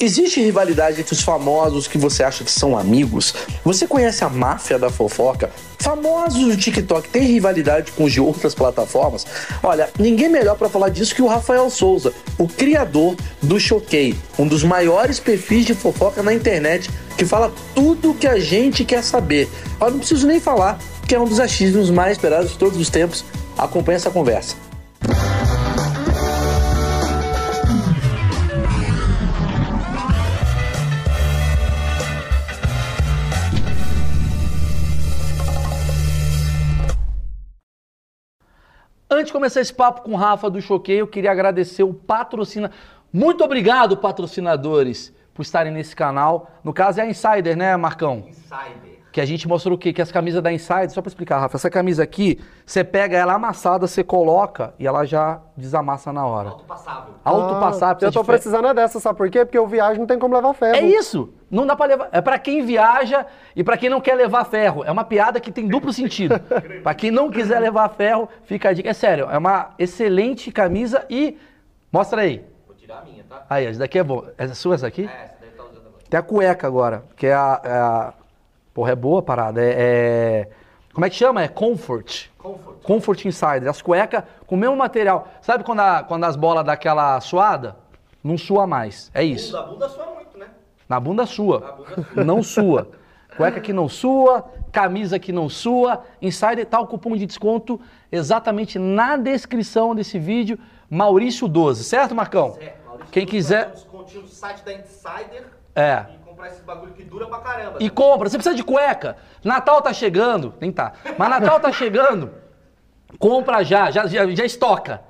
Existe rivalidade entre os famosos que você acha que são amigos? Você conhece a máfia da fofoca? Famosos do TikTok têm rivalidade com os de outras plataformas? Olha, ninguém melhor para falar disso que o Rafael Souza, o criador do Choquei, um dos maiores perfis de fofoca na internet, que fala tudo o que a gente quer saber. Eu não preciso nem falar que é um dos achismos mais esperados de todos os tempos. Acompanhe essa conversa. Antes de começar esse papo com o Rafa do Choquei, eu queria agradecer o patrocina. Muito obrigado, patrocinadores, por estarem nesse canal. No caso é a Insider, né, Marcão? Insider. Que a gente mostrou o quê? Que as camisas da Insider, só para explicar, Rafa, essa camisa aqui, você pega ela amassada, você coloca e ela já desamassa na hora. Autopassável. Autopassável. Ah, eu tô precisando é dessa, sabe por quê? Porque eu viajo não tem como levar ferro. É isso. Não dá para levar. É para quem viaja e para quem não quer levar ferro. É uma piada que tem duplo sentido. para quem não quiser levar ferro, fica a dica. É sério, é uma excelente camisa e mostra aí. Vou tirar a minha, tá? Aí, essa daqui é boa. Essa é sua essa aqui? É, essa daí tá usando agora. Tem a cueca agora, que é a, é a- Porra, é boa a parada. É, é- Como é que chama? É Comfort. Comfort. Comfort Insider. As cuecas com o mesmo material. Sabe quando, a- quando as bolas dá aquela suada? Não sua mais. É isso. Bunda, a bunda sua muito, né? Na bunda sua. Na bunda sua. Não sua. Cueca que não sua, camisa que não sua. Insider tá o cupom de desconto exatamente na descrição desse vídeo. Maurício 12, certo, Marcão? É, Maurício, Quem quiser. um descontinho do site da Insider É. comprar esse bagulho que dura pra caramba. E compra. Você precisa de cueca. Natal tá chegando. Nem tá. Mas Natal tá chegando. Compra já. Já, já, já estoca.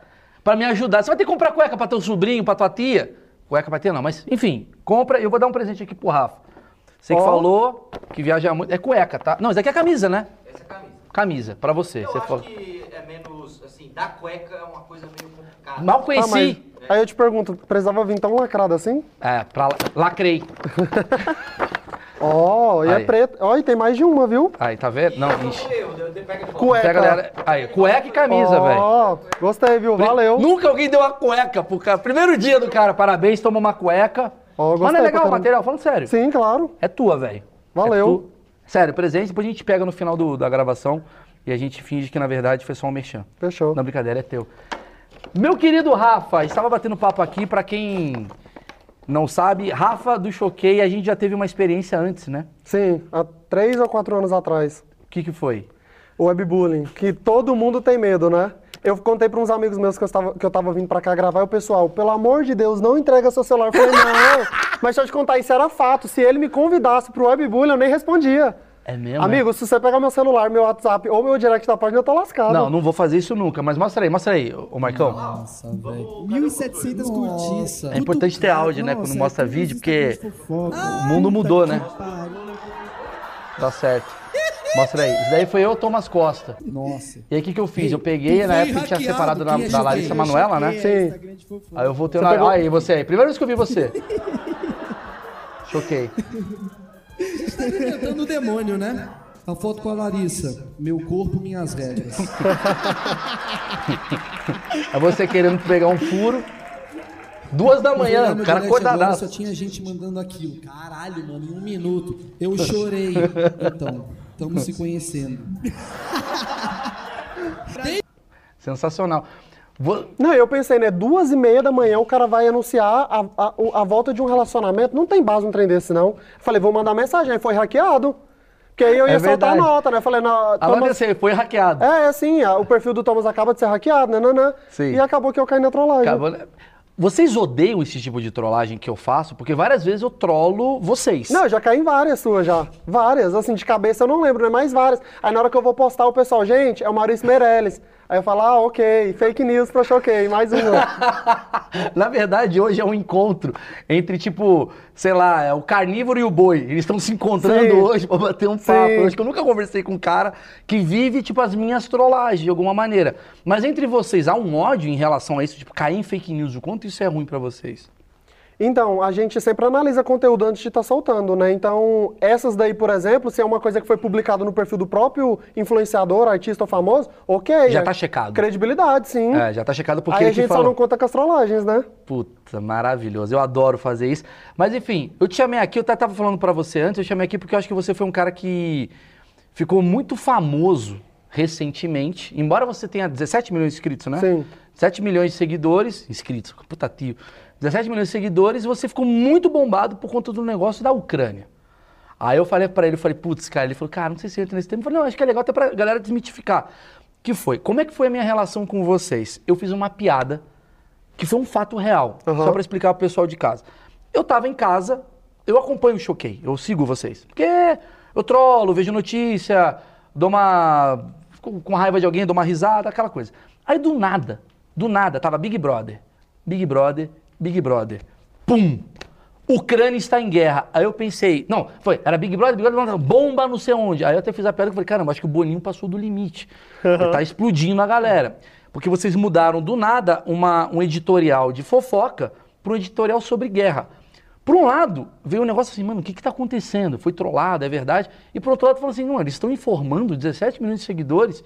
Pra me ajudar. Você vai ter que comprar cueca pra teu sobrinho, pra tua tia. Cueca pra tia não, mas enfim. Compra. Eu vou dar um presente aqui pro Rafa. Você que falou que viaja muito. É cueca, tá? Não, isso aqui é camisa, né? Essa é a camisa. Camisa, pra você. Eu você acho falou. que é menos, assim, da cueca é uma coisa meio complicada. Mal Ah, conheci. mas aí eu te pergunto, precisava vir tão lacrado assim? É, pra... lacrei. Ó, e é Aí. preto. Ó, e tem mais de uma, viu? Aí, tá vendo? Não, ixi. Cueca. Pega, galera. Aí, cueca e camisa, velho. Ó, gostei, viu? Valeu. Nunca alguém deu uma cueca pro cara. Primeiro dia do cara, parabéns, toma uma cueca. Ó, Mas não gostei é legal o material? Falando sério. Sim, claro. É tua, velho. Valeu. É tu- Sério, presente, depois a gente pega no final do- da gravação e a gente finge que na verdade foi só um merchan. Fechou. Não, brincadeira, é teu. Meu querido Rafa, estava batendo papo aqui, pra quem não sabe, Rafa do Choquei, a gente já teve uma experiência antes, né? Sim, há três ou quatro anos atrás. O que que foi? O webbullying, que todo mundo tem medo, né? Eu contei para uns amigos meus que eu, estava, que eu tava vindo pra cá gravar e o pessoal, pelo amor de Deus, não entrega seu celular. Eu falei, não, mas deixa eu te contar, isso era fato. Se ele me convidasse pro webbullying, eu nem respondia. É mesmo? Amigo, se você pegar meu celular, meu WhatsApp ou meu direct da página, eu tô lascado. Não, não vou fazer isso nunca, mas mostra aí, mostra aí, ô Marcão. Nossa, velho. 1.700 curtidas. É importante ter áudio, né, quando mostra vídeo, porque o mundo mudou, né? Tá certo. Mostra aí. Isso daí foi eu, Thomas Costa. Nossa. E aí o que, que eu fiz? Eu peguei, na época que tinha separado da, da Larissa Manoela, né? Sim. Aí eu voltei na. pegou- Aí, você aí. Primeira vez que eu vi você. Choquei. Tá inventando o demônio, né? A foto com a Larissa. Meu corpo, minhas regras. Aí você querendo pegar um furo. Duas da manhã, o cara acordadaço. Só tinha gente mandando aquilo. Caralho, mano, em um minuto. Eu chorei. Então, estamos se conhecendo. Sensacional. Vou- Não, eu pensei, né? Duas e meia da manhã o cara vai anunciar a, a, a volta de um relacionamento. Não tem base um trem desse, não. Falei, vou mandar mensagem. Aí foi hackeado. Porque aí eu ia É soltar a nota, né? Falei, não, Agora Thomas... você foi hackeado. É, é assim, o perfil do Thomas acaba de ser hackeado, né? né, né. Sim. E acabou que eu caí na trollagem. Acabou, né? Vocês odeiam esse tipo de trollagem que eu faço? Porque várias vezes eu trolo vocês. Não, eu já caí em várias suas já. Várias, assim, de cabeça eu não lembro, né? Mas várias. Aí na hora que eu vou postar, o pessoal, gente, é o Maurício Meirelles. Aí eu falo, ah, ok, fake news pra choquei, mais uma. Na verdade, hoje é um encontro entre, tipo, sei lá, é o carnívoro e o boi. Eles estão se encontrando Sim. hoje pra bater um papo. Sim. Eu acho que eu nunca conversei com um cara que vive, tipo, as minhas trollagens, de alguma maneira. Mas entre vocês, há um ódio em relação a isso? Tipo, cair em fake news, o quanto isso é ruim pra vocês? Então, a gente sempre analisa conteúdo antes de estar soltando, né? Então, essas daí, por exemplo, se é uma coisa que foi publicada no perfil do próprio influenciador, artista ou famoso, ok. Já tá checado. Credibilidade, sim. É, já tá checado porque Aí a gente só não conta com as trollagens, né? Puta, maravilhoso. Eu adoro fazer isso. Mas enfim, eu te chamei aqui, eu até tava falando pra você antes, eu chamei aqui porque eu acho que você foi um cara que ficou muito famoso recentemente. Embora você tenha 17 milhões de inscritos, né? Sim. 7 milhões de seguidores, inscritos, puta tio. 17 milhões de seguidores e você ficou muito bombado por conta do negócio da Ucrânia. Aí eu falei pra ele, eu falei, putz, cara, ele falou, cara, não sei se entra nesse tema. Eu falei, não, acho que é legal até pra galera desmitificar. Que foi? Como é que foi a minha relação com vocês? Eu fiz uma piada que foi um fato real, Aham. só pra explicar pro pessoal de casa. Eu tava em casa, eu acompanho o Choquei, eu sigo vocês. Porque eu trolo, vejo notícia, dou uma. fico com raiva de alguém, dou uma risada, aquela coisa. Aí do nada, do nada, tava Big Brother. Big Brother, Big Brother. Pum! Ucrânia está em guerra. Aí eu pensei, não, foi, era Big Brother, Big Brother, bomba não sei onde. Aí eu até fiz a piada e falei, caramba, acho que o Boninho passou do limite. Ele tá explodindo a galera. Porque vocês mudaram do nada uma, um editorial de fofoca para um editorial sobre guerra. Por um lado, veio um negócio assim, mano, o que que tá acontecendo? Foi trollado, é verdade? E por outro lado, falou assim, não, eles estão informando 17 milhões de seguidores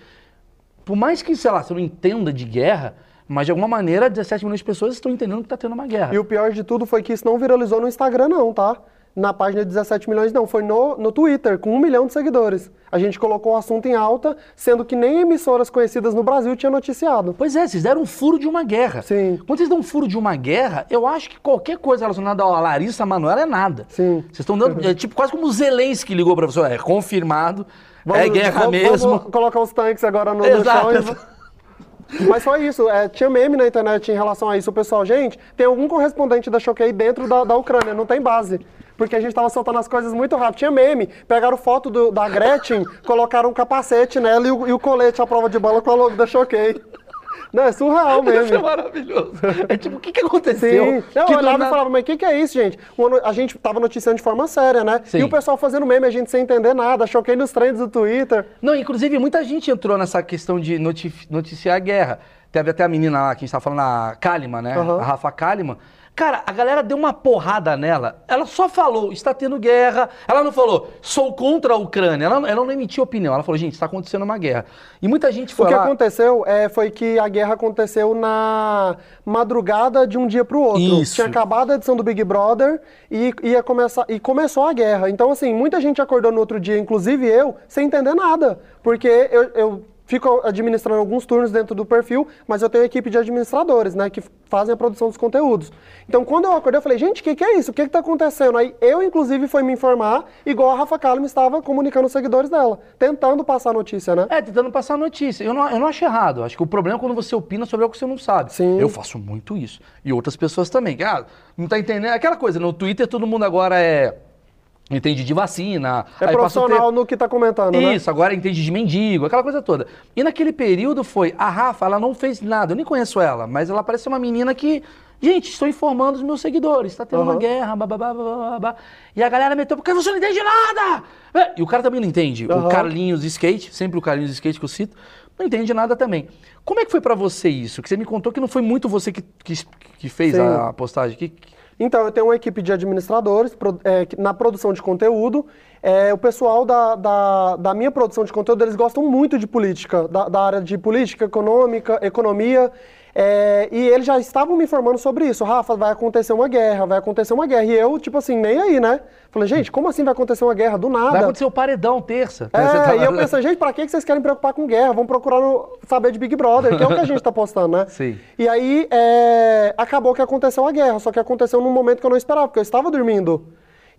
por mais que, sei lá, você não entenda de guerra, mas de alguma maneira 17 milhões de pessoas estão entendendo que está tendo uma guerra. E o pior de tudo foi que isso não viralizou no Instagram, não, tá? Na página de 17 milhões, não. Foi no, no Twitter, com um milhão de seguidores. A gente colocou o assunto em alta, sendo que nem emissoras conhecidas no Brasil tinham noticiado. Pois é, vocês deram um furo de uma guerra. Sim. Quando vocês dão um furo de uma guerra, eu acho que qualquer coisa relacionada a Larissa Manoela é nada. Sim. Vocês estão dando. É tipo quase como o Zelensky ligou pra você. É confirmado. é guerra vamos- mesmo. Vamos colocar os tanques agora no, no Exato, chão. e-. Mas foi isso, é, tinha meme na internet em relação a isso. O pessoal, gente, tem algum correspondente da Choquei dentro da, da Ucrânia, não tem base. Porque a gente tava soltando as coisas muito rápido. Tinha meme, pegaram foto do- da Gretchen, colocaram um capacete nela e o, e o colete à prova de bala com a logo da Choquei. Não, é surreal Isso é mesmo. maravilhoso. É tipo, o que, que aconteceu? Sim. Eu Que do olhava nada- e falava, mas o que, que é isso, gente? A gente tava noticiando de forma séria, né? Sim. E o pessoal fazendo meme, a gente sem entender nada, choquei nos trends do Twitter. Não, inclusive muita gente entrou nessa questão de noti- noticiar a guerra. Teve até a menina lá que a gente tava falando, a Kalimann, né? Aham. A Rafa Kalimann. Cara, a galera deu uma porrada nela. Ela só falou, está tendo guerra. Ela não falou, sou contra a Ucrânia. Ela, não- ela não emitiu opinião. Ela falou, gente, está acontecendo uma guerra. E muita gente foi O que lá... aconteceu é, foi que a guerra aconteceu na madrugada de um dia pro outro. Isso. Tinha acabado a edição do Big Brother e, ia começar, e começou a guerra. Então, assim, muita gente acordou no outro dia, inclusive eu, sem entender nada. Porque eu, eu fico administrando alguns turnos dentro do perfil, mas eu tenho equipe de administradores, né, que fazem a produção dos conteúdos. Então, quando eu acordei, eu falei, gente, o que, que é isso? O que está acontecendo? Aí eu, inclusive, fui me informar, igual a Rafa Kalimann estava comunicando os seguidores dela, tentando passar a notícia, né? É, tentando passar notícia. Eu não, eu não acho errado. Acho que o problema é quando você opina sobre algo que você não sabe. Sim. Eu faço muito isso. E outras pessoas também. Ah, não tá entendendo. Aquela coisa, no Twitter todo mundo agora é. Entende de vacina. É o profissional tempo- no que tá comentando, né? Isso, agora entende de mendigo, aquela coisa toda. E naquele período foi, a Rafa, ela não fez nada, eu nem conheço ela, mas ela parece uma menina que, gente, estou informando os meus seguidores, está tendo uma Aham. guerra, bababá, bababá. E a galera meteu, porque você não entende nada! É, E o cara também não entende. O Aham. Carlinhos Skate, sempre o Carlinhos Skate que eu cito, não entende nada também. Como é que foi pra você isso? Que você me contou que não foi muito você que, que, que fez Sim. a postagem. Que, que- Então, eu tenho uma equipe de administradores pro- é, na produção de conteúdo. É, o pessoal da, da, da minha produção de conteúdo, eles gostam muito de política, da, da área de política, econômica, economia. É, e eles já estavam me informando sobre isso. Rafa, vai acontecer uma guerra, vai acontecer uma guerra. E eu, tipo assim, nem aí, né? Falei, gente, como assim vai acontecer uma guerra? Do nada. vai acontecer o paredão terça. É, tá- e eu pensei, gente, pra que que vocês querem preocupar com guerra? Vamos procurar no- saber de Big Brother, que é o que a gente tá postando, né? Sim. E aí, é, acabou que aconteceu a guerra, só que aconteceu num momento que eu não esperava, porque eu estava dormindo.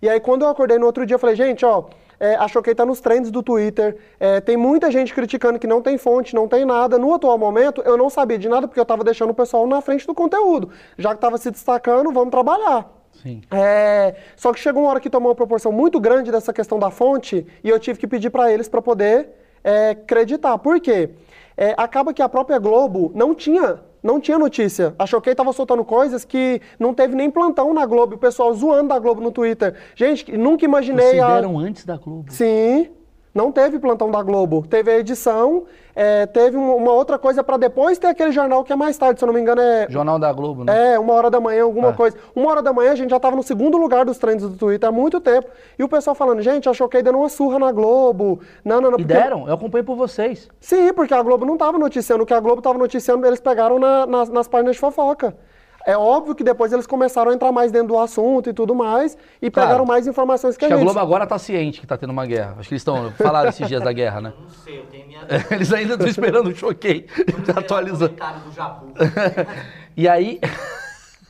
E aí, quando eu acordei no outro dia, eu falei, gente, ó, é, a Choquei tá nos trends do Twitter, é, tem muita gente criticando que não tem fonte, não tem nada. No atual momento, eu não sabia de nada, porque eu tava deixando o pessoal na frente do conteúdo. Já que tava se destacando, vamos trabalhar. Sim. É, só que chegou uma hora que tomou uma proporção muito grande dessa questão da fonte e eu tive que pedir para eles para poder é, acreditar. Por quê? É, acaba que a própria Globo não tinha, não tinha notícia. A Choquei estava soltando coisas que não teve nem plantão na Globo. O pessoal zoando da Globo no Twitter. Gente, nunca imaginei Vocês a... antes da Globo. Sim. Não teve plantão da Globo. Teve a edição, é, teve um- uma outra coisa pra depois ter aquele jornal que é mais tarde, se eu não me engano, é. Jornal da Globo, né? É, uma hora da manhã, alguma É. coisa. Uma hora da manhã a gente já tava no segundo lugar dos trends do Twitter há muito tempo. E o pessoal falando, gente, a Choquei dando uma surra na Globo. Não, não, não. E porque- deram, eu acompanhei por vocês. Sim, porque a Globo não tava noticiando. O que a Globo tava noticiando, eles pegaram na- nas, nas páginas de fofoca. É óbvio que depois eles começaram a entrar mais dentro do assunto e tudo mais, e Claro. pegaram mais informações que Acho que a a gente. Globo agora tá ciente que tá tendo uma guerra. Acho que eles estão falaram esses dias da guerra, né? Não sei, eu tenho minha. Eles ainda estão esperando o choquei. Atualizando. do Jabu. E aí.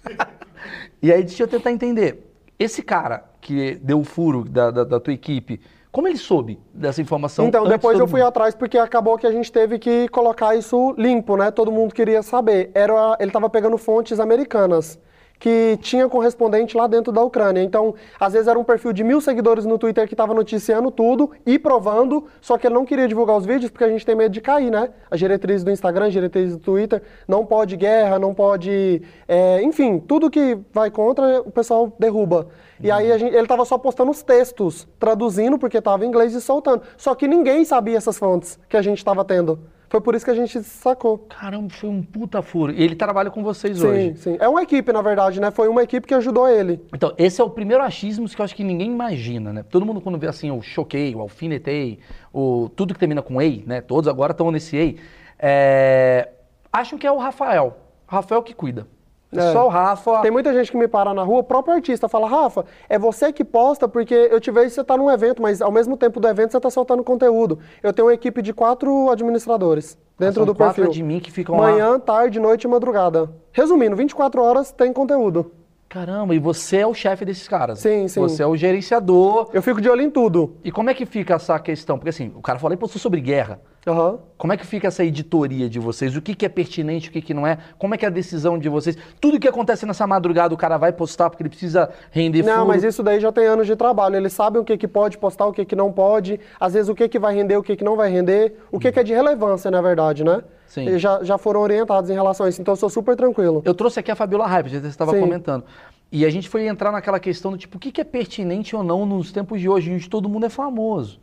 e aí, deixa eu tentar entender. Esse cara que deu o furo da, da, da tua equipe, como ele soube dessa informação? Então, depois eu fui mundo? atrás porque acabou que a gente teve que colocar isso limpo, né? Todo mundo queria saber. Era, ele estava pegando fontes americanas que tinha correspondente lá dentro da Ucrânia. Então, às vezes era um perfil de mil seguidores no Twitter que estava noticiando tudo e provando, só que ele não queria divulgar os vídeos porque a gente tem medo de cair, né? A diretriz do Instagram, a diretriz do Twitter, não pode guerra, não pode... é, enfim, tudo que vai contra, o pessoal derruba. E aí a gente- ele estava só postando os textos, traduzindo porque estava em inglês e soltando. Só que ninguém sabia essas fontes que a gente estava tendo. Foi por isso que a gente sacou. Caramba, foi um puta furo. E ele trabalha com vocês Sim, hoje. sim. É uma equipe, na verdade, né? Foi uma equipe que ajudou ele. Então, esse é o primeiro achismo que eu acho que ninguém imagina, né? Todo mundo quando vê assim, o choquei, o alfinetei, o tudo que termina com ei, né? Todos agora estão nesse ei. é, Acham que é o Rafael. Rafael que cuida. É. Só o Rafa. Tem muita gente que me para na rua, o próprio artista fala, Rafa, é você que posta, porque eu te vejo você tá num evento, mas ao mesmo tempo do evento você tá soltando conteúdo. Eu tenho uma equipe de quatro administradores dentro São do quatro perfil. admin que ficam lá. Manhã, tarde, noite e madrugada. Resumindo, 24 horas tem conteúdo. Caramba, e você é o chefe desses caras. Sim, sim. Você é o gerenciador. Eu fico de olho em tudo. E como é que fica essa questão? Porque assim, o cara falou e postou sobre guerra. Aham. Como é que fica essa editoria de vocês? O que, que é pertinente, o que, que não é? Como é que é a decisão de vocês? Tudo que acontece nessa madrugada o cara vai postar porque ele precisa render Não, furo. mas isso daí já tem anos de trabalho. Eles sabem o que, que pode postar, o que, que não pode. Às vezes o que, que vai render, o que, que não vai render. O que, que é de relevância, na verdade, né? Sim. Eles já, já foram orientados em relação a isso. Então eu sou super tranquilo. Eu trouxe aqui a Fabiola Hype, já você estava comentando. E a gente foi entrar naquela questão do tipo, o que, que é pertinente ou não nos tempos de hoje, onde todo mundo é famoso.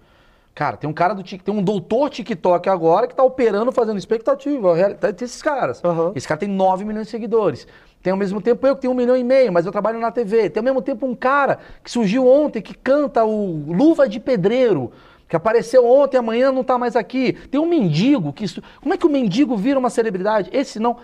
Cara, tem um cara do Tik, tem um doutor TikTok agora que tá operando, fazendo expectativa, realidade desses caras. Aham. Esse cara tem 9 milhões de seguidores. Tem ao mesmo tempo eu que tenho um milhão e meio, mas eu trabalho na TV. Tem ao mesmo tempo um cara que surgiu ontem, que canta o Luva de Pedreiro, que apareceu ontem, amanhã não tá mais aqui. Tem um mendigo que. Como é que o mendigo vira uma celebridade? Esse não.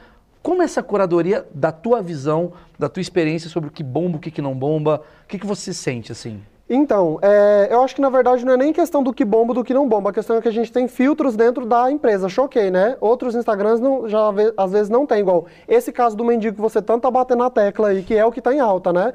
Como essa curadoria da tua visão, da tua experiência sobre o que bomba, o que, que não bomba, o que, que você sente assim? Então, é, eu acho que na verdade não é nem questão do que bomba do que não bomba. A questão é que a gente tem filtros dentro da empresa. Choquei, né? Outros Instagrams não, já às vezes não tem igual. Esse caso do mendigo que você tanto tá batendo na tecla aí, que é o que tá em alta, né?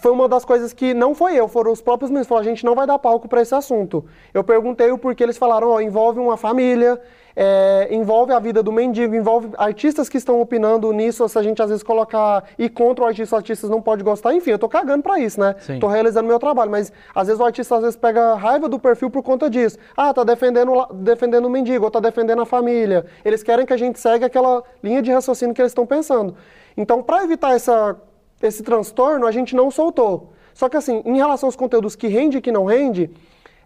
Foi uma das coisas que não foi eu, foram os próprios meninos. Falaram, a gente não vai dar palco para esse assunto. Eu perguntei o porquê, eles falaram, ó, envolve uma família, é, envolve a vida do mendigo, envolve artistas que estão opinando nisso, se a gente às vezes colocar e contra o artista, os artistas não pode gostar, enfim, eu tô cagando pra isso, né? Sim. Tô realizando meu trabalho, mas às vezes o artista às vezes pega raiva do perfil por conta disso. Ah, tá defendendo, defendendo o mendigo, ou tá defendendo a família. Eles querem que a gente segue aquela linha de raciocínio que eles estão pensando. Então, para evitar essa, esse transtorno, a gente não soltou. Só que assim, em relação aos conteúdos que rende e que não rende,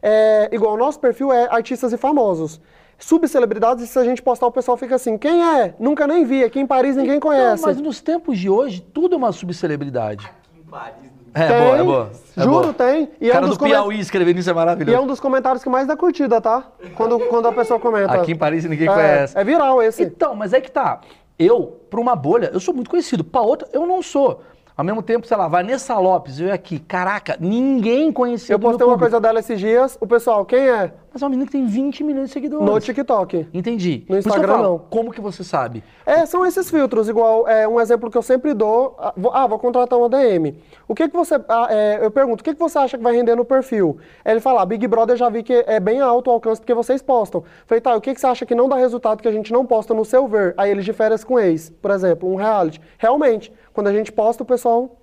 é, igual o nosso perfil é artistas e famosos. Subcelebridades, se a gente postar, o pessoal fica assim, quem é? Nunca nem vi, aqui em Paris ninguém conhece. Não, mas nos tempos de hoje, tudo é uma subcelebridade. Aqui em Paris. É Tem, boa, é boa. é Juro, boa. tem. E O é cara um do Piauí escrevendo isso é E maravilhoso. é um dos comentários que mais dá curtida, tá? Quando, quando a pessoa comenta. Aqui em Paris ninguém é, conhece. É viral esse. Então, mas é que tá. Eu, pra uma bolha, eu sou muito conhecido. Pra outra, eu não sou. Ao mesmo tempo, sei lá, Vanessa Lopes, eu aqui. Caraca, ninguém conhecia Eu postei uma coisa dela esses dias. O pessoal, quem é? Mas é uma menina que tem 20 milhões de seguidores. No TikTok. Entendi. No Instagram, falo, não. Como que você sabe? É, são esses filtros, igual é, um exemplo que eu sempre dou. Ah, vou, ah, contratar uma DM. O que que você. ah, é, eu pergunto, o que que você acha que vai render no perfil? Ele fala, ah, Big Brother já vi que é bem alto o alcance porque vocês postam. Falei, tá, o que que você acha que não dá resultado que a gente não posta no seu ver? Aí eles de férias com ex, por exemplo, um reality. Realmente, quando a gente posta, o pessoal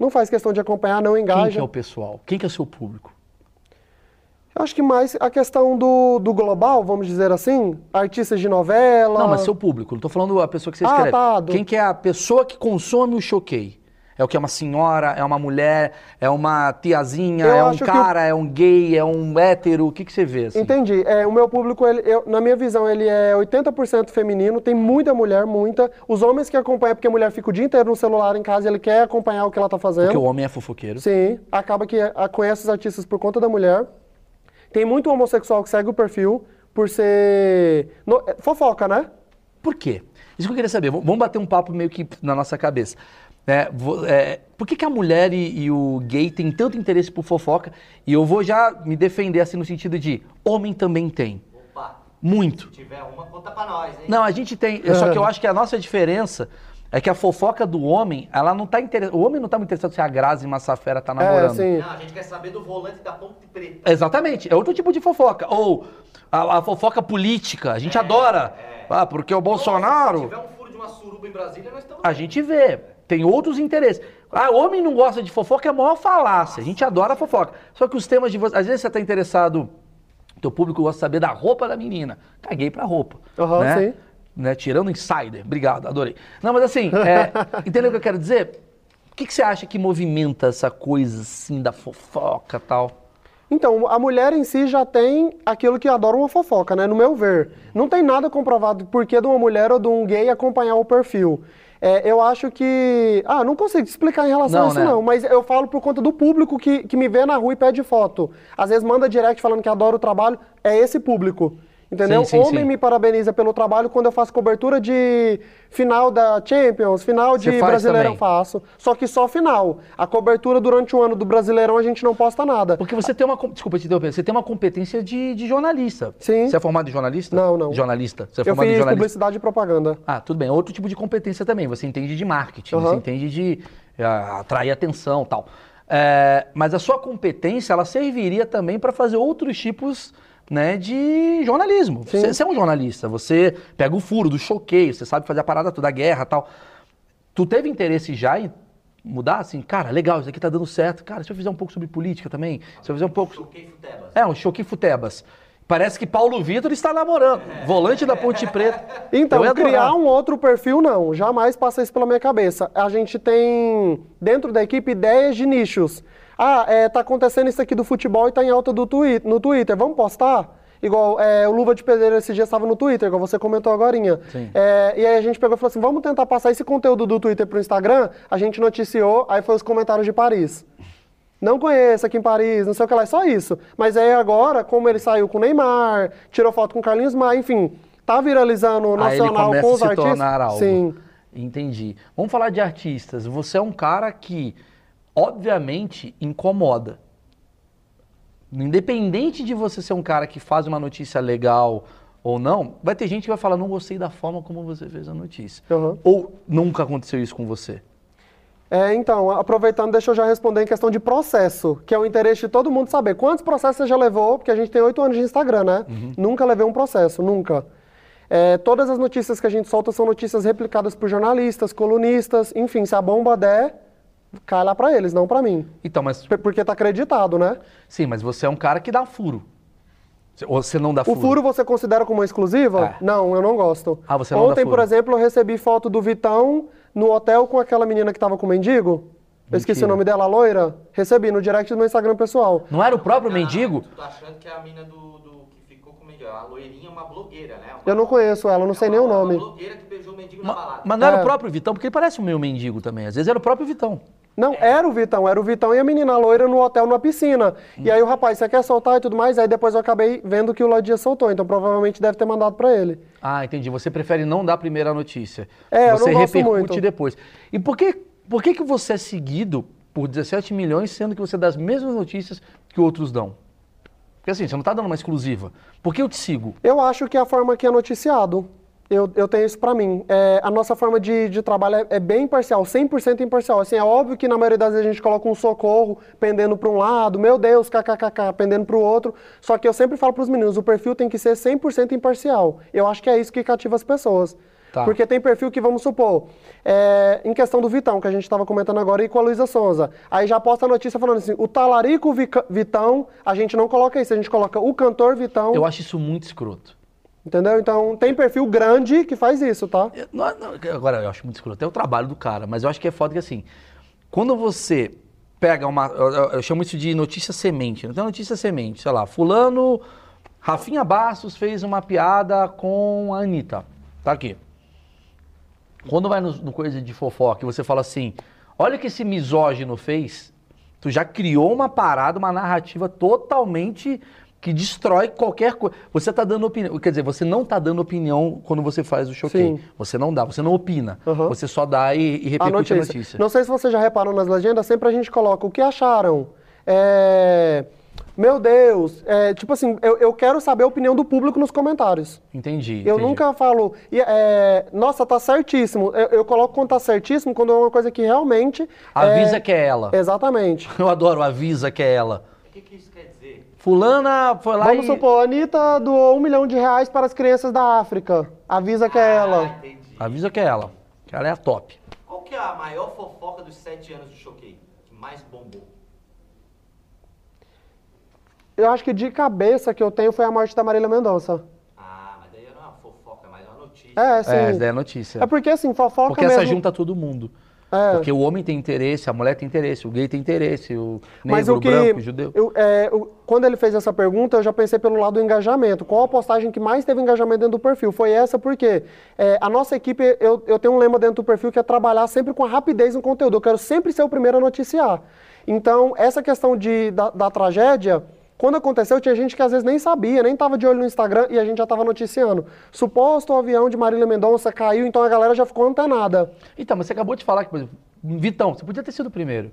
não faz questão de acompanhar, não Quem engaja. que é o pessoal? Quem que é o seu público? Eu acho que mais a questão do, do global, vamos dizer assim, artistas de novela. Não, mas seu público. Não tô falando a pessoa que você Ah, escreve. tá, do- Quem que é a pessoa que consome o choquei? É o que é uma senhora, é uma mulher, é uma tiazinha, Eu é um acho que cara, é um gay, é um hétero, o que, que você vê assim? Entendi. É, o meu público, ele- eu- na minha visão, ele é 80% feminino, tem muita mulher, muita. Os homens que acompanham, porque a mulher fica o dia inteiro no celular em casa e ele quer acompanhar o que ela tá fazendo. Porque o homem é fofoqueiro. Sim, acaba que a, conhece os artistas por conta da mulher. Tem muito homossexual que segue o perfil por ser. no- é, fofoca, né? Por quê? Isso que eu queria saber. Vamos bater um papo meio que na nossa cabeça. É, é, por que, que a mulher e, e o gay têm tanto interesse por fofoca? E eu vou já me defender assim no sentido de homem também tem. Opa, Muito. se tiver uma, conta pra nós, hein? Não, a gente tem. Só que eu acho que a nossa diferença é que a fofoca do homem, ela não tá interessada. O homem não tá muito interessado se a Grazi Massafera tá namorando. É, sim. Não, a gente quer saber do volante da Ponte Preta. Exatamente, é outro tipo de fofoca. Ou a, a fofoca política, a gente adora. Ah, porque o Se Bolsonaro. tiver um furo de uma suruba em Brasília, nós estamos... A gente vê, tem outros interesses. Ah, homem não gosta de fofoca, é a maior falácia. A gente adora fofoca. Só que os temas de vocês. Às vezes você tá interessado. Teu público gosta de saber da roupa da menina. Caguei pra roupa. Aham, né? sim. Né? Tirando insider. Obrigado, adorei. Não, mas assim, é, entendeu o que eu quero dizer? O que, que você acha que movimenta essa coisa assim da fofoca e tal? Então, a mulher em si já tem aquilo que adora uma fofoca, né? No meu ver. Não tem nada comprovado por que de uma mulher ou de um gay acompanhar o perfil. É, eu acho que. Ah, não consigo explicar em relação Não, a isso, né? não. Mas eu falo por conta do público que, que me vê na rua e pede foto. Às vezes manda direct falando que adora o trabalho. É esse público. Entendeu? Sim, sim, Homem sim. me parabeniza pelo trabalho quando eu faço cobertura de final da Champions, final de Brasileirão também? faço. Só que só final. A cobertura durante o ano do Brasileirão a gente não posta nada. Porque você tem uma. Desculpa te interromper, você tem uma competência de, de jornalista. Sim. Você é formado em jornalista? Não, não. Jornalista. Você é Eu formado em fiz jornalista. publicidade e propaganda. Ah, tudo bem. Outro tipo de competência também. Você entende de marketing, Aham. você entende de ah, atrair atenção e tal. É, mas a sua competência, ela serviria também para fazer outros tipos né, de jornalismo. Você, você é um jornalista, você pega o furo do choqueio, você sabe fazer a parada toda, a guerra e tal. Tu teve interesse já em mudar, assim, cara, legal, isso aqui tá dando certo. Cara, se eu fizer um pouco sobre política também, se eu fizer um pouco... Choquei Futebas. É, um choque futebas. Parece que Paulo Vitor está namorando. Volante da Ponte Preta. Então, criar um outro perfil, não. Jamais passa isso pela minha cabeça. A gente tem, dentro da equipe, ideias de nichos. Ah, é, tá acontecendo isso aqui do futebol e tá em alta do twi no Twitter. Vamos postar? Igual é, o Luva de Pedreiro esse dia estava no Twitter, igual você comentou agora. É, e aí a gente pegou e falou assim: vamos tentar passar esse conteúdo do Twitter pro Instagram. A gente noticiou, aí foi os comentários de Paris. Não conheço aqui em Paris, não sei o que lá, é só isso. Mas aí agora, como ele saiu com o Neymar, tirou foto com o Carlinhos Maia, enfim, tá viralizando o nacional com a os se artistas. algo. Sim. Entendi. Vamos falar de artistas. Você é um cara que, obviamente, incomoda. Independente de você ser um cara que faz uma notícia legal ou não, vai ter gente que vai falar, não gostei da forma como você fez a notícia. Uhum. Ou nunca aconteceu isso com você. É, então, aproveitando, deixa eu já responder em questão de processo, que é o interesse de todo mundo saber. Quantos processos você já levou? Porque a gente tem oito anos de Instagram, né? Nunca levei um processo, nunca. É, todas as notícias que a gente solta são notícias replicadas por jornalistas, colunistas, enfim, se a bomba der, cai lá pra eles, não pra mim. Então, mas P- Porque tá acreditado, né? sim, mas você é um cara que dá furo. Ou você não dá O furo? furo você considera como uma exclusiva? É. Não, eu não gosto. Ah, você não dá Ontem, furo. por exemplo, eu recebi foto do Vitão no hotel com aquela menina que tava com o mendigo. Eu esqueci Mentira. o nome dela, a loira. Recebi no direct do meu Instagram pessoal. Não era o próprio mendigo? Tu tá achando que é a mina do, do que ficou com o mendigo. A loirinha é uma blogueira, né? Uma- Eu não conheço ela, não sei nem o nome. Uma blogueira que beijou o mendigo na Ma- balada. Mas não era É. o próprio Vitão, porque ele parece um meio mendigo também. Às vezes era o próprio Vitão. Não, era o Vitão, era o Vitão e a menina loira no hotel, numa piscina. E aí o rapaz, você quer soltar e tudo mais? Aí depois eu acabei vendo que o Ladia soltou, então provavelmente deve ter mandado pra ele. Ah, entendi. Você prefere não dar a primeira notícia. É, eu você não gosto repercute muito. depois. E por que, por que, que você é seguido por 17 milhões, sendo que você dá as mesmas notícias que outros dão? Porque assim, você não tá dando uma exclusiva. Por que eu te sigo? Eu acho que é a forma que é noticiado. Eu, eu tenho isso pra mim. É, a nossa forma de, de trabalho é, é bem imparcial, 100% imparcial. Assim, é óbvio que na maioria das vezes a gente coloca um socorro pendendo pra um lado, meu Deus, kkkk, pendendo pro outro. Só que eu sempre falo pros meninos, o perfil tem que ser 100% imparcial. Eu acho que é isso que cativa as pessoas. Tá. Porque tem perfil que, vamos supor, é, em questão do Vitão, que a gente estava comentando agora, e com a Luísa Sonza. Aí já posta a notícia falando assim, o talarico Vitão, a gente não coloca isso, a gente coloca o cantor Vitão. Eu acho isso muito escroto. Entendeu? Então tem perfil grande que faz isso, tá? Eu- não- não, agora, eu acho muito escroto. É o trabalho do cara, mas eu acho que é foda que assim. Quando você pega uma. Eu- eu chamo isso de notícia semente. Não tem notícia semente, sei lá, Fulano. Rafinha Bastos fez uma piada com a Anitta. Tá aqui. Quando vai no, no coisa de fofoca e você fala assim: olha o que esse misógino fez, tu já criou uma parada, uma narrativa totalmente que destrói qualquer coisa. Você tá dando opinião. Quer dizer, você não tá dando opinião quando você faz o choquei. Sim. Você não dá, você não opina. Aham. Você só dá e, e a repercute a notícia. notícia. Não sei se vocês já reparam nas legendas, sempre a gente coloca o que acharam. É, Meu Deus, é, tipo assim, eu, eu quero saber a opinião do público nos comentários. Entendi. Eu entendi. nunca falo, e, é, nossa, tá certíssimo. Eu, eu coloco quando tá certíssimo quando é uma coisa que realmente. Avisa é, que é ela. Exatamente. Eu adoro, avisa que é ela. O que, que isso quer dizer? Fulana foi lá Vamos e... supor, a Anitta doou um milhão de reais para as crianças da África. Avisa que é Ah, ela. entendi. Avisa que é ela. Que ela é a top. Qual que é a maior fofoca dos sete anos do Choquei? Que mais bombou? Eu acho que de cabeça que eu tenho foi a morte da Marília Mendonça. Ah, mas daí não é uma fofoca, é mais uma notícia. É, sim. É, essa daí é notícia. É porque assim, fofoca Porque mesmo. essa junta todo mundo. É. Porque o homem tem interesse, a mulher tem interesse, o gay tem interesse, o Mas negro, o o que. branco, o judeu. eu- é, o- quando ele fez essa pergunta, eu já pensei pelo lado do engajamento. Qual a postagem que mais teve engajamento dentro do perfil? Foi essa porque é, a nossa equipe, eu, eu tenho um lema dentro do perfil que é trabalhar sempre com a rapidez no conteúdo. Eu quero sempre ser o primeiro a noticiar. Então, essa questão de, da, da tragédia. Quando aconteceu, tinha gente que às vezes nem sabia, nem estava de olho no Instagram e a gente já estava noticiando. Suposto avião de Marília Mendonça caiu, então a galera já ficou antenada. Então, mas você acabou de falar que, por exemplo, Vitão, você podia ter sido o primeiro.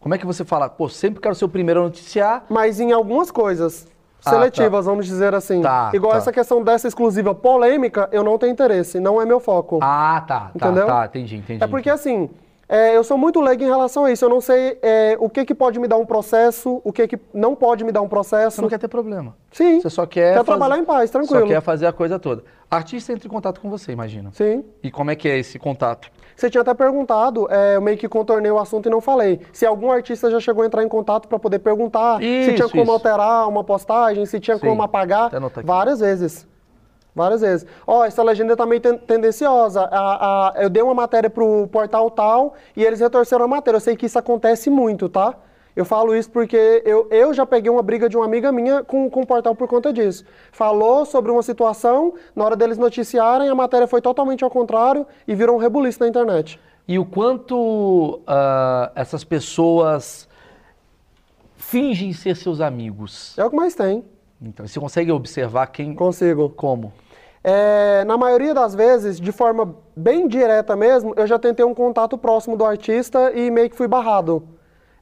Como é que você fala, pô, sempre quero ser o primeiro a noticiar, Mas em algumas coisas Ah, seletivas, vamos dizer assim. Tá, Igual tá. essa questão dessa exclusiva polêmica, eu não tenho interesse, não é meu foco. Ah, tá, tá, Entendeu? tá, entendi, entendi. é porque assim, é, eu sou muito leigo em relação a isso. Eu não sei é, o que, que pode me dar um processo, o que, que não pode me dar um processo. Você não quer ter problema. Sim. Você só quer. Quer fazer- trabalhar em paz, tranquilo. Só quer fazer a coisa toda. Artista entra em contato com você, imagina. Sim. E como é que é esse contato? Você tinha até perguntado, é, eu meio que contornei o assunto e não falei. Se algum artista já chegou a entrar em contato para poder perguntar se Isso, tinha como isso. alterar uma postagem, se tinha Sim. como apagar. Várias vezes. Várias vezes. Ó, essa legenda tá meio ten- tendenciosa. A- a- eu dei uma matéria pro portal tal e eles retorceram a matéria. Eu sei que isso acontece muito, tá? Eu falo isso porque eu, eu já peguei uma briga de uma amiga minha com, com o portal por conta disso. Falou sobre uma situação, na hora deles noticiarem, a matéria foi totalmente ao contrário e virou um rebuliço na internet. E o quanto ah, essas pessoas fingem ser seus amigos. É o que mais tem. Então, você consegue observar quem. Consigo. Como? É, na maioria das vezes, de forma bem direta mesmo, eu já tentei um contato próximo do artista e meio que fui barrado.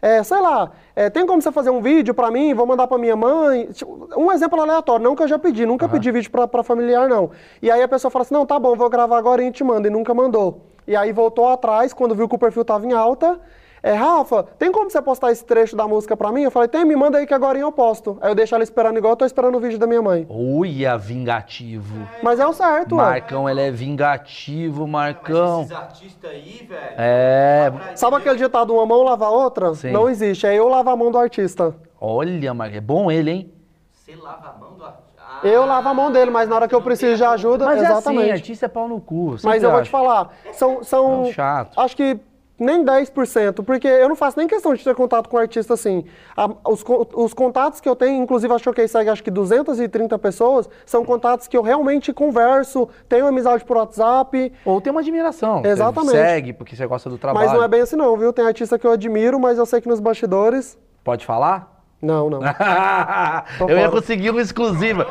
É, sei lá, é, tem como você fazer um vídeo pra mim, vou mandar pra minha mãe? Tipo, Um exemplo aleatório, não que eu já pedi, nunca pedi vídeo pra, pra familiar, não. E aí a pessoa fala assim, não, tá bom, vou gravar agora e te mando, e nunca mandou. E aí voltou atrás, quando viu que o perfil tava em alta, é, Rafa, tem como você postar esse trecho da música pra mim? Eu falei, tem, me manda aí que agora eu posto. Aí eu deixo ela esperando igual eu tô esperando o vídeo da minha mãe. Uia, vingativo. Mas é o certo, ué. Marcão, ele é vingativo, Marcão. Mas esses artistas aí, velho. É. Sabe aquele ditado, uma mão lava a outra? Sim. Não existe, é eu lavo a mão do artista. Olha, Marcão, é bom ele, hein? Você lava a mão do artista. Ah, Eu lavo a mão dele, mas na hora que eu não preciso de ajuda, Mas é assim, exatamente. artista é pau no cu. mas eu vou te falar, são, são É um chato. acho que nem 10%, porque eu não faço nem questão de ter contato com artista assim. A- os, os contatos que eu tenho, inclusive a Choquei segue acho que 230 pessoas, são contatos que eu realmente converso, tenho amizade por WhatsApp, Ou tem uma admiração. Você Exatamente. segue porque você gosta do trabalho. mas não é bem assim não, viu? Tem artista que eu admiro, mas eu sei que nos bastidores, Pode falar? não, não. eu ia fora. conseguir uma exclusiva.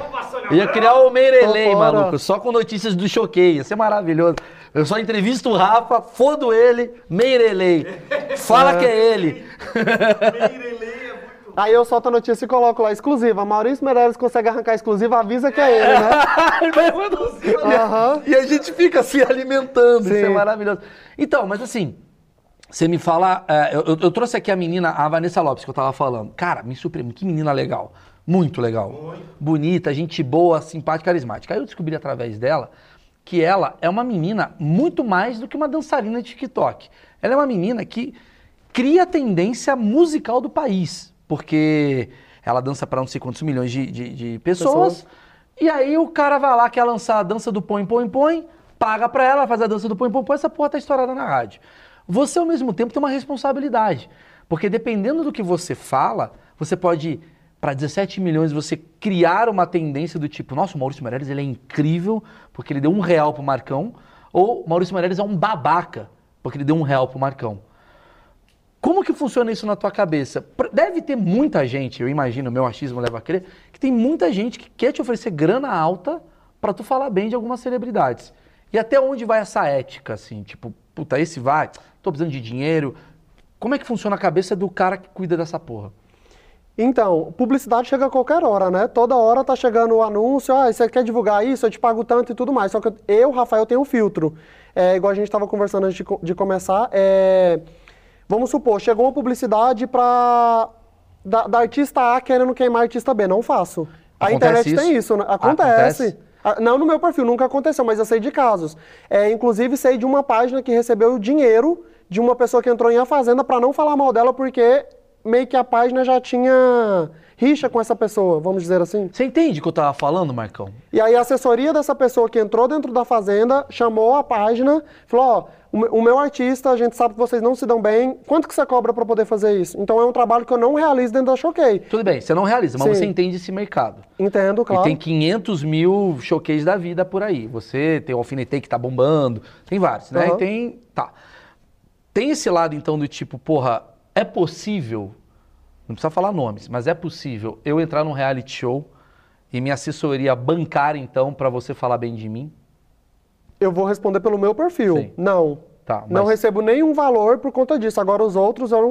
Eu ia criar o Meirelei, maluco, só com notícias do Choquei. Ia ser maravilhoso. Eu só entrevisto o Rafa, fodo ele, Meirelei. Fala que é ele. Aí eu solto a notícia e coloco lá, exclusiva. Maurício Meirelles consegue arrancar exclusiva, avisa que é ele, né? Aham. E a gente fica se alimentando, isso é Sim. maravilhoso. Então, mas assim, você me fala. é, eu, eu- trouxe aqui a menina, a Vanessa Lopes, que eu tava falando. Cara, me surpreende, que menina legal. Muito legal. Bonita, gente boa, simpática, carismática. Aí eu descobri através dela que ela é uma menina muito mais do que uma dançarina de TikTok. Ela é uma menina que cria a tendência musical do país. Porque ela dança para não sei quantos milhões de, de- de pessoas. Pessoas. E aí o cara vai lá, quer lançar a dança do põe, põe, põe, paga pra ela, faz a dança do põe, põe, põe, essa porra tá estourada na rádio. você ao mesmo tempo tem uma responsabilidade. Porque dependendo do que você fala, você pode, para 17 milhões, você criar uma tendência do tipo, nossa, o Maurício Meirelles ele é incrível porque ele deu um real pro Marcão, ou o Maurício Meirelles é um babaca porque ele deu um real pro Marcão. Como que funciona isso na tua cabeça? Deve ter muita gente, eu imagino, meu achismo leva a crer, que tem muita gente que quer te oferecer grana alta pra tu falar bem de algumas celebridades. E até onde vai essa ética, assim? Tipo, puta, esse vai, tô precisando de dinheiro. Como é que funciona a cabeça do cara que cuida dessa porra? Então, publicidade chega a qualquer hora, né? Toda hora tá chegando o anúncio, ah, você quer divulgar isso, eu te pago tanto e tudo mais. Só que eu, Rafael, tenho um filtro. É, igual a gente estava conversando antes de, de começar, é, vamos supor, chegou uma publicidade para da, da artista A querendo queimar a artista B. Não faço. A Acontece internet tem isso? isso, né? Acontece. Acontece? Não no meu perfil, nunca aconteceu, mas eu sei de casos. É, inclusive, sei de uma página que recebeu dinheiro de uma pessoa que entrou em A Fazenda para não falar mal dela, porque meio que a página já tinha rixa com essa pessoa, vamos dizer assim. Você entende o que eu tava falando, Marcão? E aí a assessoria dessa pessoa que entrou dentro da Fazenda chamou a página, falou, ó, o me- o meu artista, a gente sabe que vocês não se dão bem, quanto que você cobra para poder fazer isso? Então é um trabalho que eu não realizo dentro da Choquei. Tudo bem, você não realiza, mas Sim. você entende esse mercado. Entendo, claro. E tem 500 mil showcase da vida por aí. Você tem o Alfinetei que tá bombando, tem vários, né? Aham. E tem. Tá. Tem esse lado, então, do tipo, porra, é possível, não precisa falar nomes, mas é possível eu entrar num reality show e minha assessoria bancar, então, pra você falar bem de mim? Eu vou responder pelo meu perfil. Sim. Não. Tá, Não mas- recebo nenhum valor por conta disso. Agora os outros eu não,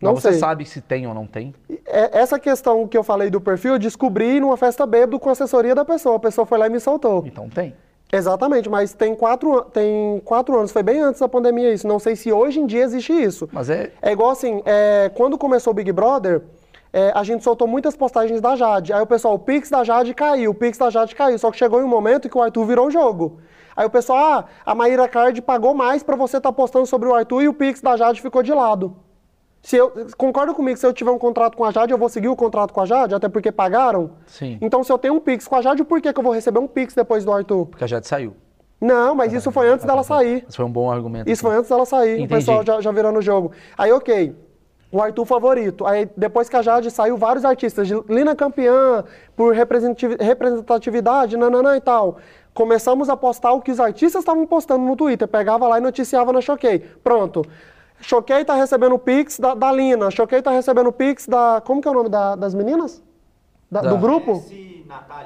não mas você sei. sabe se tem ou não tem? É- Essa questão que eu falei do perfil, eu descobri numa festa bêbado com a assessoria da pessoa. A pessoa foi lá e me soltou. Então tem. Exatamente, mas tem quatro, tem quatro anos, foi bem antes da pandemia isso. Não sei se hoje em dia existe isso. Mas é. É igual assim, é, quando começou o Big Brother, é, a gente soltou muitas postagens da Jade. Aí o pessoal, o Pix da Jade caiu, o Pix da Jade caiu. Só que chegou em um momento que o Arthur virou o jogo. Aí o pessoal, ah, a Maíra Card pagou mais pra você estar postando sobre o Arthur e o Pix da Jade ficou de lado. Se eu, concorda comigo, se eu tiver um contrato com a Jade, eu vou seguir o contrato com a Jade, até porque pagaram? Sim. Então, se eu tenho um Pix com a Jade, por que, que eu vou receber um Pix depois do Arthur? Porque a Jade saiu. Não, mas isso foi antes dela sair. Isso foi um bom argumento. Isso aqui. foi antes dela sair, Entendi. o pessoal já, já virando o jogo. Aí, ok. O Arthur favorito. Aí, depois que a Jade saiu, vários artistas. de Lina campeã, por representativi- representatividade, nananã e tal. Começamos a postar o que os artistas estavam postando no Twitter. Pegava lá e noticiava na Choquei. Pronto. Choquei tá recebendo o Pix da, da Lina. Choquei tá recebendo o Pix da... Como que é o nome da- das meninas? Da- Da- Do grupo?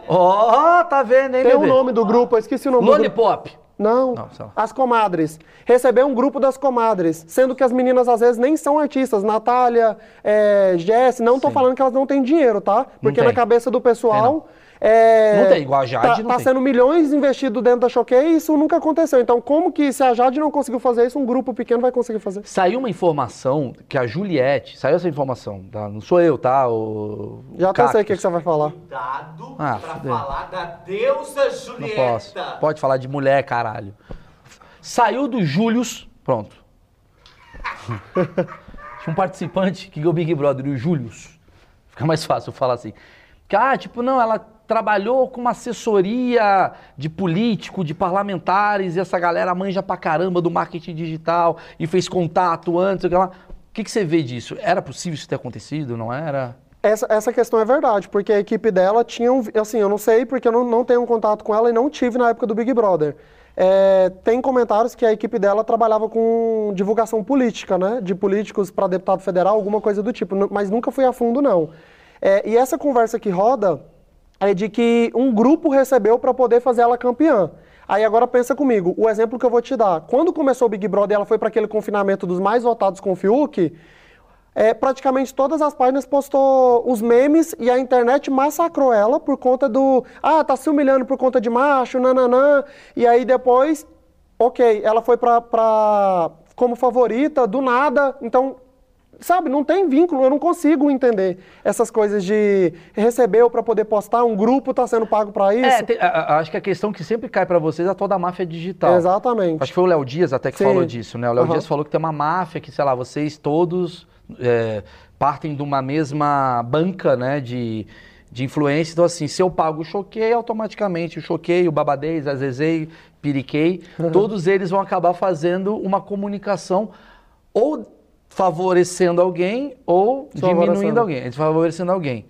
Ó, tá vendo, hein, Tem o nome do grupo, eu esqueci o nome do grupo. Lollipop. Não, Não, lá. as comadres. Receber um grupo das comadres, sendo que as meninas às vezes nem são artistas. Natália, é, Jess, não tô Sim. falando que elas não têm dinheiro, tá? Porque na cabeça do pessoal. É, Não tem, igual a Jade, Tá, não tá tem. sendo milhões investidos dentro da Choquei e isso nunca aconteceu. Então, como que se a Jade não conseguiu fazer isso, um grupo pequeno vai conseguir fazer? Saiu uma informação que a Juliette, saiu essa informação, tá? não sou eu, tá? O, Já até sei o que, que você vai falar. Cuidado Ah, pra fudeu. falar da deusa Não Julieta. posso. Pode falar de mulher, caralho. Saiu do Július, pronto. Tinha um participante que ganhou o Big Brother, o Július. Fica mais fácil eu falar assim. Que, ah, tipo, não, ela trabalhou com uma assessoria de político, de parlamentares, e essa galera manja pra caramba do marketing digital e fez contato antes. O que, que você vê disso? Era possível isso ter acontecido, não era? Essa, essa questão é verdade, porque a equipe dela tinha um. Assim, eu não sei porque eu não, não tenho um contato com ela e não tive na época do Big Brother. É, tem comentários que a equipe dela trabalhava com divulgação política, né? De políticos para deputado federal, alguma coisa do tipo, mas nunca fui a fundo, não. É, e essa conversa que roda é de que um grupo recebeu para poder fazer ela campeã. Aí agora pensa comigo, o exemplo que eu vou te dar. Quando começou o Big Brother ela foi para aquele confinamento dos mais votados com o Fiuk, é, praticamente todas as páginas postou os memes e a internet massacrou ela por conta do. Ah, tá se humilhando por conta de macho, nananã. E aí depois, ok, ela foi pra, pra como favorita, do nada. Então, sabe, não tem vínculo, eu não consigo entender essas coisas de recebeu pra poder postar, um grupo tá sendo pago pra isso. É, tem- a- a- acho que a questão que sempre cai pra vocês é toda a máfia digital. Exatamente. Acho que foi o Léo Dias até que Sim. falou disso, né? O Léo Aham. Dias falou que tem uma máfia que, sei lá, vocês todos é, partem de uma mesma banca, né, de, de influência. Então, assim, se eu pago o Choquei, automaticamente o Choquei, o Babadez, a Zezei, Piriquei, todos eles vão acabar fazendo uma comunicação ou favorecendo alguém ou diminuindo alguém, desfavorecendo alguém.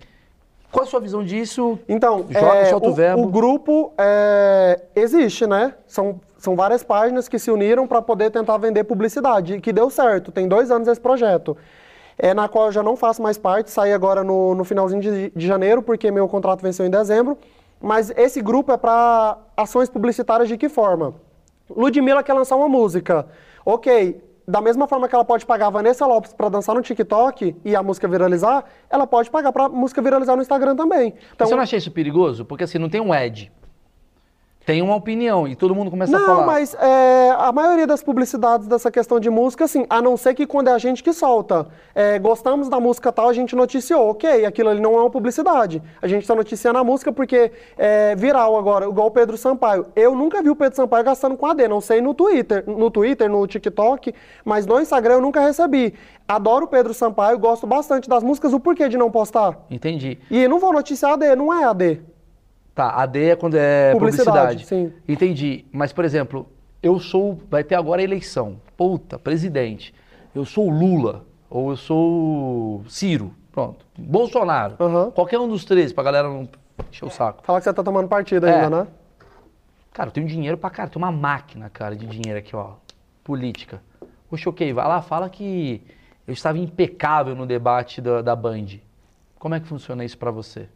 Qual a sua visão disso? Então, Joga, é, solta o o, verbo. o grupo é, existe, né? São, são várias páginas que se uniram para poder tentar vender publicidade, e que deu certo. Tem dois anos esse projeto. É, na qual eu já não faço mais parte, saí agora no, no finalzinho de, de janeiro, porque meu contrato venceu em dezembro. Mas esse grupo é para ações publicitárias de que forma? Ludmilla quer lançar uma música. Ok, da mesma forma que ela pode pagar a Vanessa Lopes para dançar no TikTok e a música viralizar, ela pode pagar para música viralizar no Instagram também. Então, Você não acha isso perigoso? Porque assim, não tem um ad. Tem uma opinião e todo mundo começa a Não, falar. mas é, a maioria das publicidades dessa questão de música, assim, a não ser que quando é a gente que solta. É, gostamos da música tal, a gente noticiou. Ok, aquilo ali não é uma publicidade. A gente está noticiando a música porque é viral agora, igual o Pedro Sampaio. Eu nunca vi o Pedro Sampaio gastando com AD, não sei no Twitter, no Twitter, no TikTok, mas no Instagram eu nunca recebi. Adoro o Pedro Sampaio, gosto bastante das músicas, o porquê de não postar? Entendi. E não vou noticiar AD, não é AD. Tá, AD é quando é Publicidade, publicidade. sim. Entendi. Mas, por exemplo, eu sou. Vai ter agora a eleição. Puta, presidente. Eu sou Lula. Ou eu sou Ciro. Pronto. Bolsonaro. Aham. Qualquer um dos três, pra galera não encher o saco. Fala que você tá tomando partido É. ainda, né? Cara, eu tenho dinheiro pra cara, tem uma máquina, cara, de dinheiro aqui, ó. Política. O Choquei, vai lá, fala que eu estava impecável no debate da, da Band. Como é que funciona isso pra você?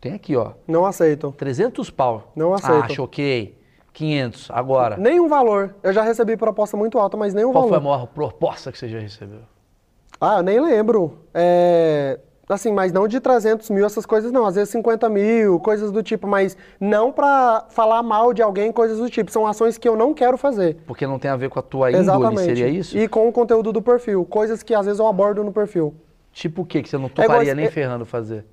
Tem aqui, ó. Não aceito. 300 pau. Não aceito. Ah, choquei. 500. Agora, Nenhum valor. Eu já recebi proposta muito alta, mas nenhum qual foi a valor. maior proposta que você já recebeu? Ah, eu nem lembro. É... Assim, mas não de 300 mil, essas coisas não. Às vezes 50 mil, coisas do tipo. Mas não pra falar mal de alguém, coisas do tipo. São ações que eu não quero fazer. Porque não tem a ver com a tua índole, Exatamente. seria isso? E com o conteúdo do perfil. Coisas que às vezes eu abordo no perfil. Tipo o que que você não É igual toparia nem é- ferrando fazer?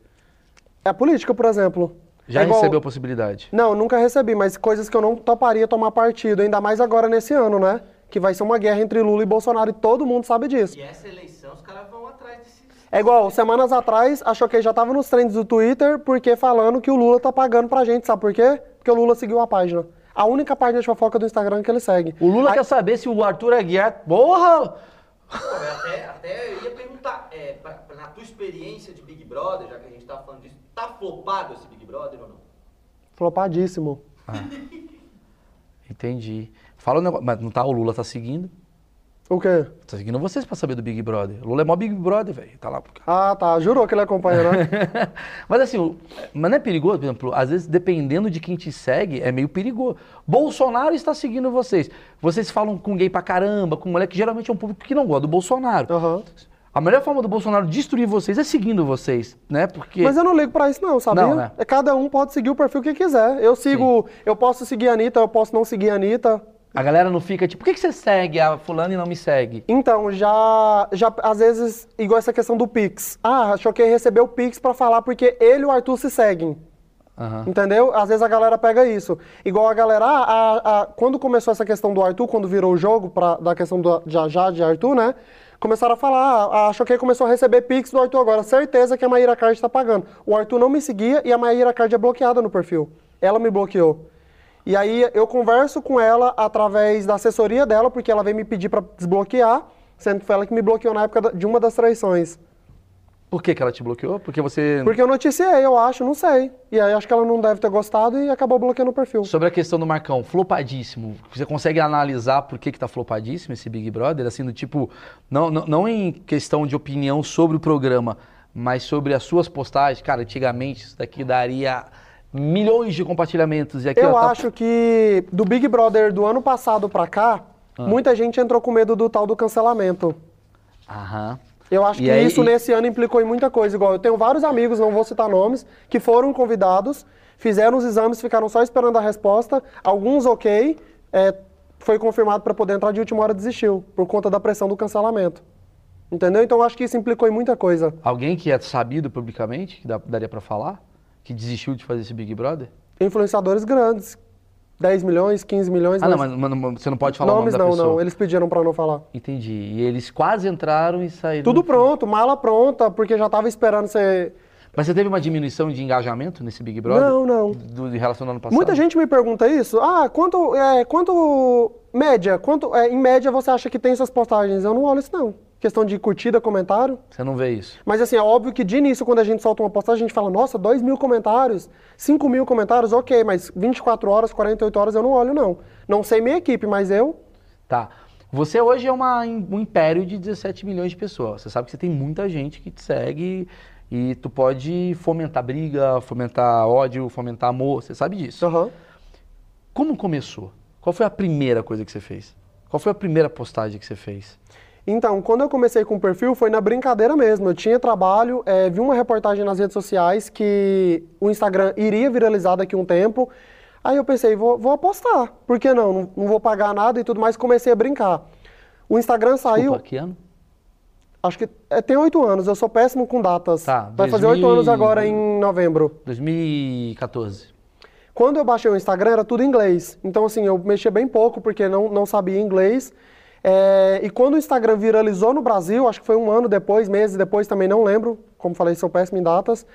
É a política, por exemplo. Já É igual- recebeu a possibilidade? Não, nunca recebi, mas coisas que eu não toparia tomar partido. Ainda mais agora nesse ano, né? Que vai ser uma guerra entre Lula e Bolsonaro e todo mundo sabe disso. E essa eleição, os caras vão atrás desse. É igual, semanas atrás, a Choquei já tava nos trends do Twitter, porque falando que o Lula tá pagando pra gente, sabe por quê? Porque o Lula seguiu a página. A única página de fofoca do Instagram que ele segue. O Lula Aí- quer saber se o Arthur Aguiar... Porra! Até, até eu ia perguntar, é, pra- pra- na tua experiência de Big Brother, já que a gente tá falando disso, tá flopado esse Big Brother ou não? Flopadíssimo. Entendi. Fala um negócio... Mas não tá, o Lula tá seguindo? O quê? Tá seguindo vocês pra saber do Big Brother. O Lula é mó Big Brother, velho. Tá lá. Ah, tá. Jurou que ele acompanha, né? mas assim, mas não é perigoso, por exemplo, às vezes dependendo de quem te segue, é meio perigoso. Bolsonaro está seguindo vocês. Vocês falam com gay pra caramba, com mulher que geralmente é um público que não gosta do Bolsonaro. Aham. A melhor forma do Bolsonaro destruir vocês é seguindo vocês, né? Porque. Mas eu não ligo pra isso não, sabia? Não, né? É Cada um pode seguir o perfil que quiser. Eu sigo, eu posso seguir a Anitta, eu posso não seguir a Anitta. A galera não fica tipo, por que, que você segue a fulana e não me segue? Então, já, já, às vezes, igual essa questão do Pix. Ah, achou que recebeu o Pix pra falar porque ele e o Arthur se seguem. Aham. Entendeu? Às vezes a galera pega isso. Igual a galera, ah, a- a- quando começou essa questão do Arthur, quando virou o jogo pra, da questão do Jajá de Arthur, né? Começaram a falar, ah, a Choquei começou a receber Pix do Arthur agora. Certeza que a Maíra Card está pagando. O Arthur não me seguia e a Maíra Card é bloqueada no perfil. Ela me bloqueou. E aí eu converso com ela através da assessoria dela, porque ela veio me pedir pra desbloquear, sendo que foi ela que me bloqueou na época de uma das traições. Por que, que ela te bloqueou? Porque você. Porque eu noticiei, eu acho, não sei. E aí acho que ela não deve ter gostado e acabou bloqueando o perfil. Sobre a questão do Marcão, flopadíssimo. Você consegue analisar por que, que tá flopadíssimo esse Big Brother? Assim, do tipo, não, não, não em questão de opinião sobre o programa, mas sobre as suas postagens. Cara, antigamente isso daqui daria milhões de compartilhamentos. E aqui, Eu ó, tá- acho que do Big Brother do ano passado pra cá, Ah. muita gente entrou com medo do tal do cancelamento. Aham. Eu acho E que aí- isso e- nesse ano implicou em muita coisa. Igual eu tenho vários amigos, não vou citar nomes, que foram convidados, fizeram os exames, ficaram só esperando a resposta. Alguns ok, é, foi confirmado para poder entrar de última hora desistiu, por conta da pressão do cancelamento. Entendeu? Então eu acho que isso implicou em muita coisa. Alguém que é sabido publicamente, que dá- daria pra falar, que desistiu de fazer esse Big Brother? Influenciadores grandes. 10 milhões, 15 milhões. Ah, não, mas- mas, você não pode falar Nomes o nome da não, pessoa. não. Eles pediram para não falar. Entendi. E eles quase entraram e saíram. Tudo pronto, mala pronta, porque já tava esperando ser. Mas você teve uma diminuição de engajamento nesse Big Brother? Não, não. Do, em relação ao ano passado? Muita gente me pergunta isso. Ah, quanto. É, quanto. Média, quanto. é, em média você acha que tem suas postagens? Eu não olho isso, não. Questão de curtida, comentário. Você não vê isso. Mas assim, é óbvio que de início, quando a gente solta uma postagem, a gente fala, nossa, 2 mil comentários, 5 mil comentários, ok, mas 24 horas, 48 horas eu não olho, não. Não sei minha equipe, mas eu. Tá. Você hoje é uma, um império de 17 milhões de pessoas. Você sabe que você tem muita gente que te segue e tu pode fomentar briga, fomentar ódio, fomentar amor. Você sabe disso. Aham. Como começou? Qual foi a primeira coisa que você fez? Qual foi a primeira postagem que você fez? Então, quando eu comecei com o perfil, foi na brincadeira mesmo. Eu tinha trabalho, eh, vi uma reportagem nas redes sociais que o Instagram iria viralizar daqui a um tempo. Aí eu pensei, vou, vou apostar. Por que não? não? Não vou pagar nada e tudo mais. Comecei a brincar. O Instagram saiu, Desculpa, que ano? acho que é, tem oito anos. Eu sou péssimo com datas. Tá, Vai fazer 2000 oito anos agora em novembro. 2014. Quando eu baixei o Instagram, era tudo em inglês. Então, assim, eu mexia bem pouco, porque não, não sabia inglês. É, e quando o Instagram viralizou no Brasil, acho que foi um ano depois, meses depois, também não lembro. Como falei, sou péssimo em datas.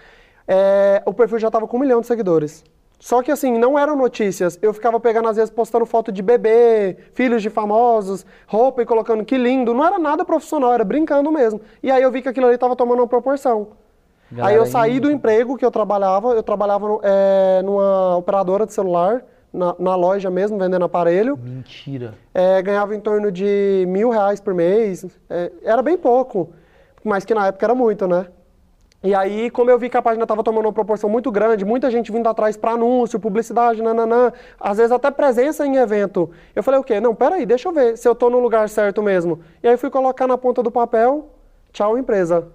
é, o perfil já estava com um milhão de seguidores. Só que, assim, não eram notícias. Eu ficava pegando, às vezes, postando foto de bebê, filhos de famosos, roupa e colocando que lindo. Não era nada profissional, era brincando mesmo. E aí eu vi que aquilo ali estava tomando uma proporção. Aí eu Galera saí do emprego que eu trabalhava, eu trabalhava é, numa operadora de celular, na, na loja mesmo, vendendo aparelho. Mentira. É, ganhava em torno de mil reais por mês. É, era bem pouco, mas que na época era muito, né? E aí, como eu vi que a página estava tomando uma proporção muito grande, muita gente vindo atrás para anúncio, publicidade, nananã, às vezes até presença em evento. Eu falei, o quê? Não, peraí, deixa eu ver se eu tô no lugar certo mesmo. E aí fui colocar na ponta do papel, tchau empresa.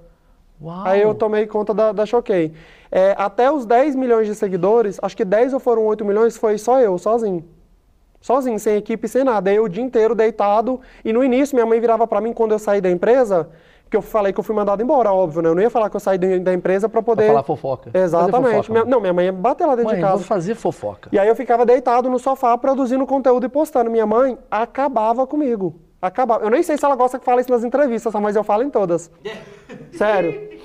Uau. Aí eu tomei conta da, da Choquei. É, até os 10 milhões de seguidores, acho que 10 ou foram 8 milhões, foi só eu, sozinho. Sozinho, sem equipe, sem nada. Eu o dia inteiro deitado. E no início, minha mãe virava pra mim quando eu saí da empresa, que eu falei que eu fui mandado embora, óbvio, né? Eu não ia falar que eu saí da empresa pra Pra poder. falar fofoca. Exatamente. fofoca. Minha- não, minha mãe ia bater lá dentro Mãe, de casa. fazer fofoca. E aí eu ficava deitado no sofá produzindo conteúdo e postando. Minha mãe acabava comigo. Acabava. Eu nem sei se ela gosta que fale isso nas entrevistas, mas eu falo em todas. Sério.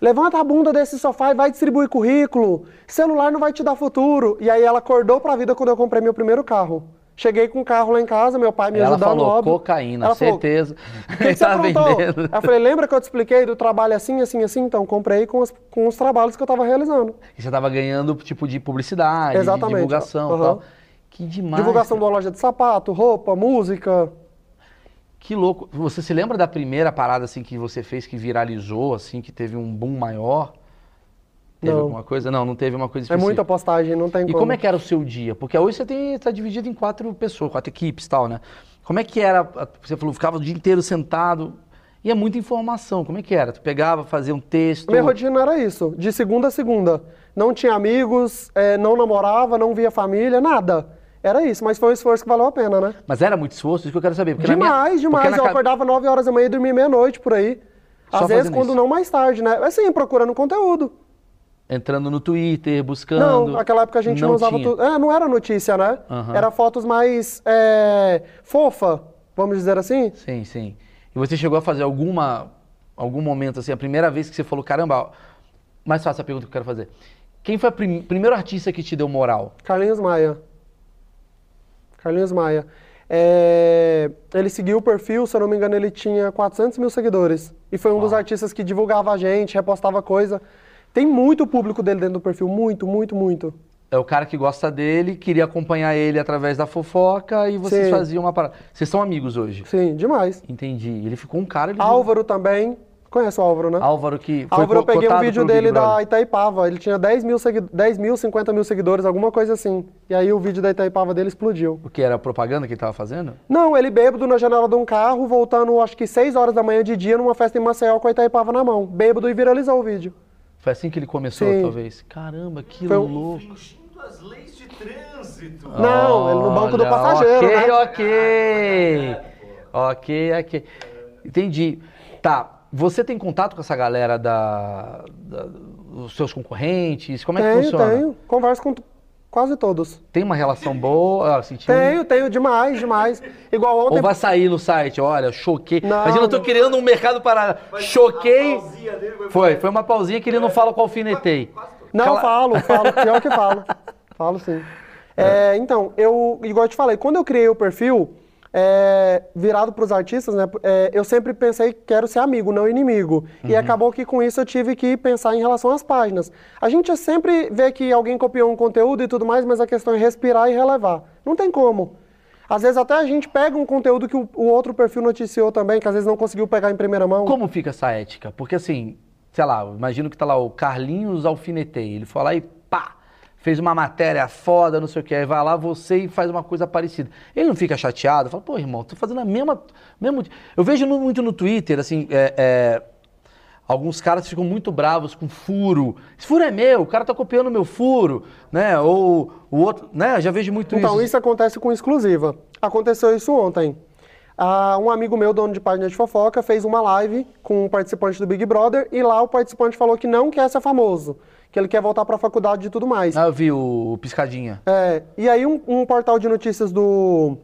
Levanta a bunda desse sofá e vai distribuir currículo. Celular não vai te dar futuro. E aí ela acordou pra vida quando eu comprei meu primeiro carro. Cheguei com o carro lá em casa, meu pai me Ela ajudando, falou, óbvio. cocaína, Ela falou, certeza. o que, que você Tá vendendo. Eu falei, lembra que eu te expliquei do trabalho assim, assim, assim? Então, comprei com os, com os trabalhos que eu tava realizando. E você tava ganhando tipo de publicidade, Exatamente. de divulgação Aham. tal. Que demais. Divulgação de cara. uma loja de sapato, roupa, música. Que louco. Você se lembra da primeira parada assim que você fez que viralizou, assim, que teve um boom maior? Teve Não. alguma coisa? Não, não teve uma coisa É específica. muita postagem, não tem E como. como é que era o seu dia? Porque hoje você tem, tá dividido em quatro pessoas, quatro equipes e tal, né? Como é que era? Você falou, ficava o dia inteiro sentado. E é muita informação. Como é que era? Tu pegava, fazia um texto. Minha rotina era isso, de segunda a segunda. Não tinha amigos, eh, não namorava, não via família, nada. Era isso, mas foi um esforço que valeu a pena, né? Mas era muito esforço, isso que eu quero saber. Porque na minha- demais, porque demais. na Eu acordava 9 horas da manhã e dormia meia-noite por aí. Só Às vezes, quando isso. não mais tarde, né? Assim, procurando conteúdo. Entrando no Twitter, buscando. Não, naquela época a gente não, usava tinha. tudo. É, não era notícia, né? Aham. Era fotos mais eh, fofa, vamos dizer assim. Sim, sim. E você chegou a fazer alguma, algum momento, assim, a primeira vez que você falou, caramba, mais fácil a pergunta que eu quero fazer. Quem foi o prim- primeiro artista que te deu moral? Carlinhos Maia. Carlinhos Maia. É, ele seguiu o perfil, se eu não me engano, ele tinha 400 mil seguidores. E foi um dos artistas que divulgava a gente, repostava coisa. Tem muito público dele dentro do perfil, muito, muito, muito. É o cara que gosta dele, queria acompanhar ele através da fofoca e vocês Sim. faziam uma parada. Vocês são amigos hoje? Sim, demais. Entendi. Ele ficou um cara... Ele Álvaro também. Conhece o Álvaro, né? Álvaro que foi Álvaro, eu peguei um vídeo Big dele da. Itaipava. Ele tinha 10 mil, segui- 10 mil, 50 mil seguidores, alguma coisa assim. E aí o vídeo da Itaipava dele explodiu. O que era a propaganda que ele tava fazendo? Não, ele bêbado na janela de um carro, voltando acho que 6 horas da manhã de dia numa festa em Maceió com a Itaipava na mão. Bêbado e viralizou o vídeo. Foi assim que ele começou, Sim. talvez. Caramba, que Foi um- louco. As leis de trânsito. Não, ele no banco do passageiro, ok, né? Ok, ok, ok. Entendi. Tá, você tem contato com essa galera da, da- dos seus concorrentes? Como é que funciona? tenho. Converso com quase todos. Tem uma relação boa? Assim, tinha um- Tenho, tenho, demais, demais. Igual ontem. Ou vai sair no site, olha, choquei. Não, Imagina, eu tô não. criando um mercado paralelo. Mas Choquei. a pausinha dele foi- Foi, foi uma pausinha que ele não fala com alfinetei. Não, Cala- falo, falo, pior que falo. Falo sim. É, então, eu, igual eu te falei, quando eu criei o perfil, é, virado para os artistas, né? é, eu sempre pensei que quero ser amigo, não inimigo. E acabou que com isso eu tive que pensar em relação às páginas. A gente sempre vê que alguém copiou um conteúdo e tudo mais, mas a questão é respirar e relevar. Não tem como. Às vezes até a gente pega um conteúdo que o, o outro perfil noticiou também, que às vezes não conseguiu pegar em primeira mão. Como fica essa ética? Porque assim, sei lá, imagino que tá lá o Carlinhos Alfinetei. Ele foi lá e fez uma matéria foda, não sei o que. Aí vai lá você e faz uma coisa parecida. Ele não fica chateado? Fala, pô, irmão, tô fazendo a mesma. Mesmo... Eu vejo no- muito no Twitter, assim, é, é, alguns caras ficam muito bravos com furo. Esse furo é meu, o cara tá copiando meu furo, né? Ou o outro, né? Eu já vejo muito Então, isso. isso acontece com exclusiva. Aconteceu isso ontem. Ah, um amigo meu, dono de página de fofoca, fez uma live com um participante do Big Brother e lá o participante falou que não quer ser famoso, que ele quer voltar para a faculdade e tudo mais. Ah, eu vi o, Piscadinha. É, e aí um, um portal de notícias do,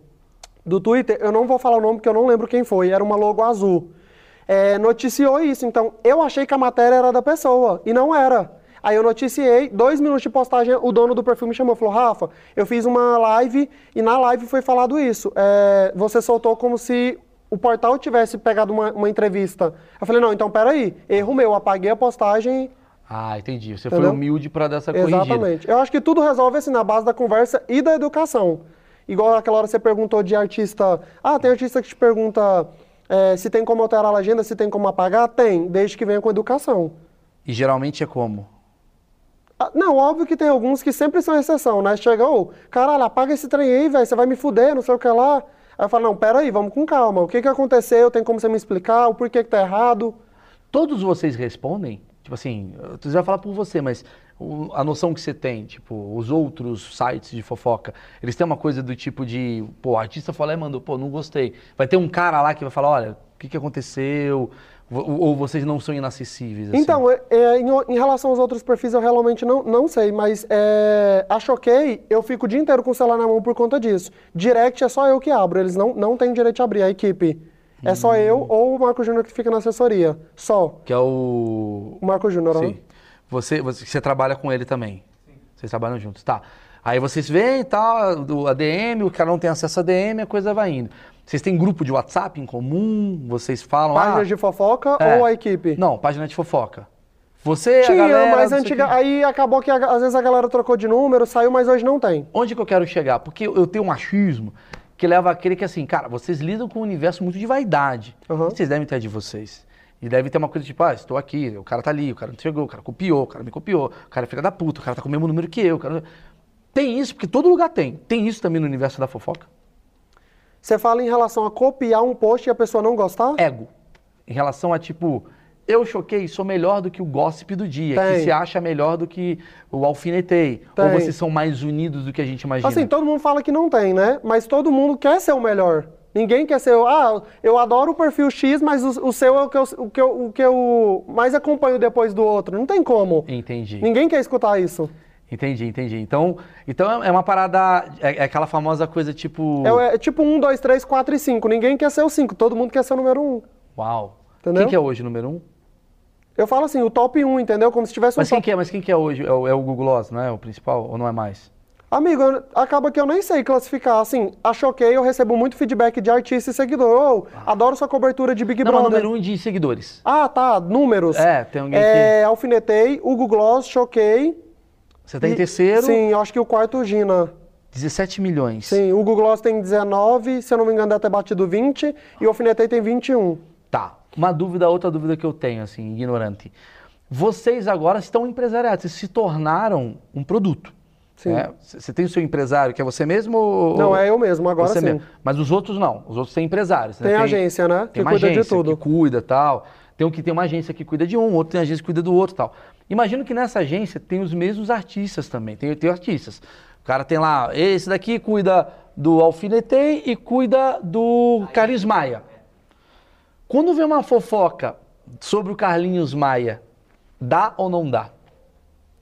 do Twitter, eu não vou falar o nome porque eu não lembro quem foi, era uma logo azul. É, noticiou isso, então eu achei que a matéria era da pessoa, e não era. Aí eu noticiei, dois minutos de postagem, o dono do perfil me chamou, falou, Rafa, eu fiz uma live e na live foi falado isso. É, você soltou como se o portal tivesse pegado uma, uma entrevista. Eu falei, não, então peraí, erro meu, apaguei a postagem Ah, entendi. Você foi Entendeu? humilde pra dar essa corrigida. Exatamente. Eu acho que tudo resolve assim na base da conversa e da educação. Igual aquela hora você perguntou de artista. Ah, tem artista que te pergunta é, se tem como alterar a legenda, se tem como apagar? Tem, desde que venha com educação. E geralmente é como? Ah, Não, óbvio que tem alguns que sempre são exceção, né? Chega, ô, caralho, apaga esse trem aí, velho, você vai me fuder, não sei o que lá. Aí eu falo, não, peraí, vamos com calma. O que que aconteceu? Tem como você me explicar? O porquê que tá errado? Todos vocês respondem? Tipo assim, tu já falar por você, mas a noção que você tem, tipo, os outros sites de fofoca, eles têm uma coisa do tipo de, pô, o artista falou e mandou, pô, não gostei. Vai ter um cara lá que vai falar, olha, o que, que aconteceu? Ou, vocês não são inacessíveis? assim? Então, é- é, em, em relação aos outros perfis, eu realmente não, não sei, mas é, a Choquei, eu fico o dia inteiro com o celular na mão por conta disso. Direct é só eu que abro, eles não, não têm direito de abrir, a equipe. É só eu ou o Marco Júnior que fica na assessoria. Só. Que é o... O Marco Júnior, ó. Sim. Você, você, você trabalha com ele também? Sim. Vocês trabalham juntos, tá. Aí vocês veem e tal, do ADM, o cara não tem acesso a ADM, a coisa vai indo. Vocês têm grupo de WhatsApp em comum? Vocês falam... Páginas ah, de fofoca é. ou a equipe? Não, página de fofoca. Você, Tinha, galera... mas antiga, o quê. aí acabou que a- às vezes a galera trocou de número, saiu, mas hoje não tem. Onde que eu quero chegar? Porque eu tenho um achismo que leva àquele que assim, cara, vocês lidam com um universo muito de vaidade. Aham. Vocês devem ter de vocês. E deve ter uma coisa tipo, ah, estou aqui, o cara tá ali, o cara não chegou, o cara copiou, o cara me copiou, o cara é da puta, o cara tá com o mesmo número que eu. cara- Tem isso, porque todo lugar tem. Tem isso também no universo da fofoca? Você fala em relação a copiar um post e a pessoa não gostar? Ego. Em relação a tipo, eu choquei, sou melhor do que o gossip do dia, que Tem. se acha melhor do que o alfinetei. Ou Tem. vocês são mais unidos do que a gente imagina. Assim, todo mundo fala que não tem, né? Mas todo mundo quer ser o melhor. Ninguém quer ser, o- ah, eu adoro o perfil X, mas o, o seu é o que, eu, o, que eu, o que eu mais acompanho depois do outro. Não tem como. Entendi. Ninguém quer escutar isso. Entendi, entendi. Então, então é uma parada, é, é aquela famosa coisa tipo. É, é tipo 1, 2, 3, 4 e 5. Ninguém quer ser o 5, todo mundo quer ser o número 1. Uau. Entendeu? Quem que é hoje o número um? Eu falo assim, o top 1, entendeu? Como se tivesse um Mas quem top... que é, mas quem que é hoje? É o, é o Google Gloss, não é o principal? Ou não é mais? Amigo, eu- acaba que eu nem sei classificar. Assim, a Choquei, eu recebo muito feedback de artista e seguidor. Ô, adoro sua cobertura de Big não, mas Brother. número um de seguidores. Ah, tá, números. É, tem alguém É, alfinetei, Hugo Gloss, Choquei. Você tá em E- terceiro, Sim, eu acho que o quarto Gina. 17 milhões. Sim, o Google Gloss tem 19, se eu não me engano deve ter batido 20, e o Alfinetei tem 21. Tá. Uma dúvida, outra dúvida que eu tenho, assim, ignorante. Vocês agora estão empresariados, vocês se tornaram um produto. Sim. né? Você tem o seu empresário, que é você mesmo? Ou... Não, é eu mesmo, agora você sim. mesmo. Mas os outros não. Os outros têm empresários. né? Tem agência, né? Tem Que uma cuida de tudo. que cuida tal. Tem um que tem uma agência que cuida de um, outro tem agência que cuida do outro tal. Imagino que nessa agência tem os mesmos artistas também. Tem, tem artistas. O cara tem lá, esse daqui cuida do Alfinetei e cuida do Carlinhos Maia. Quando vê uma fofoca sobre o Carlinhos Maia, dá ou não dá?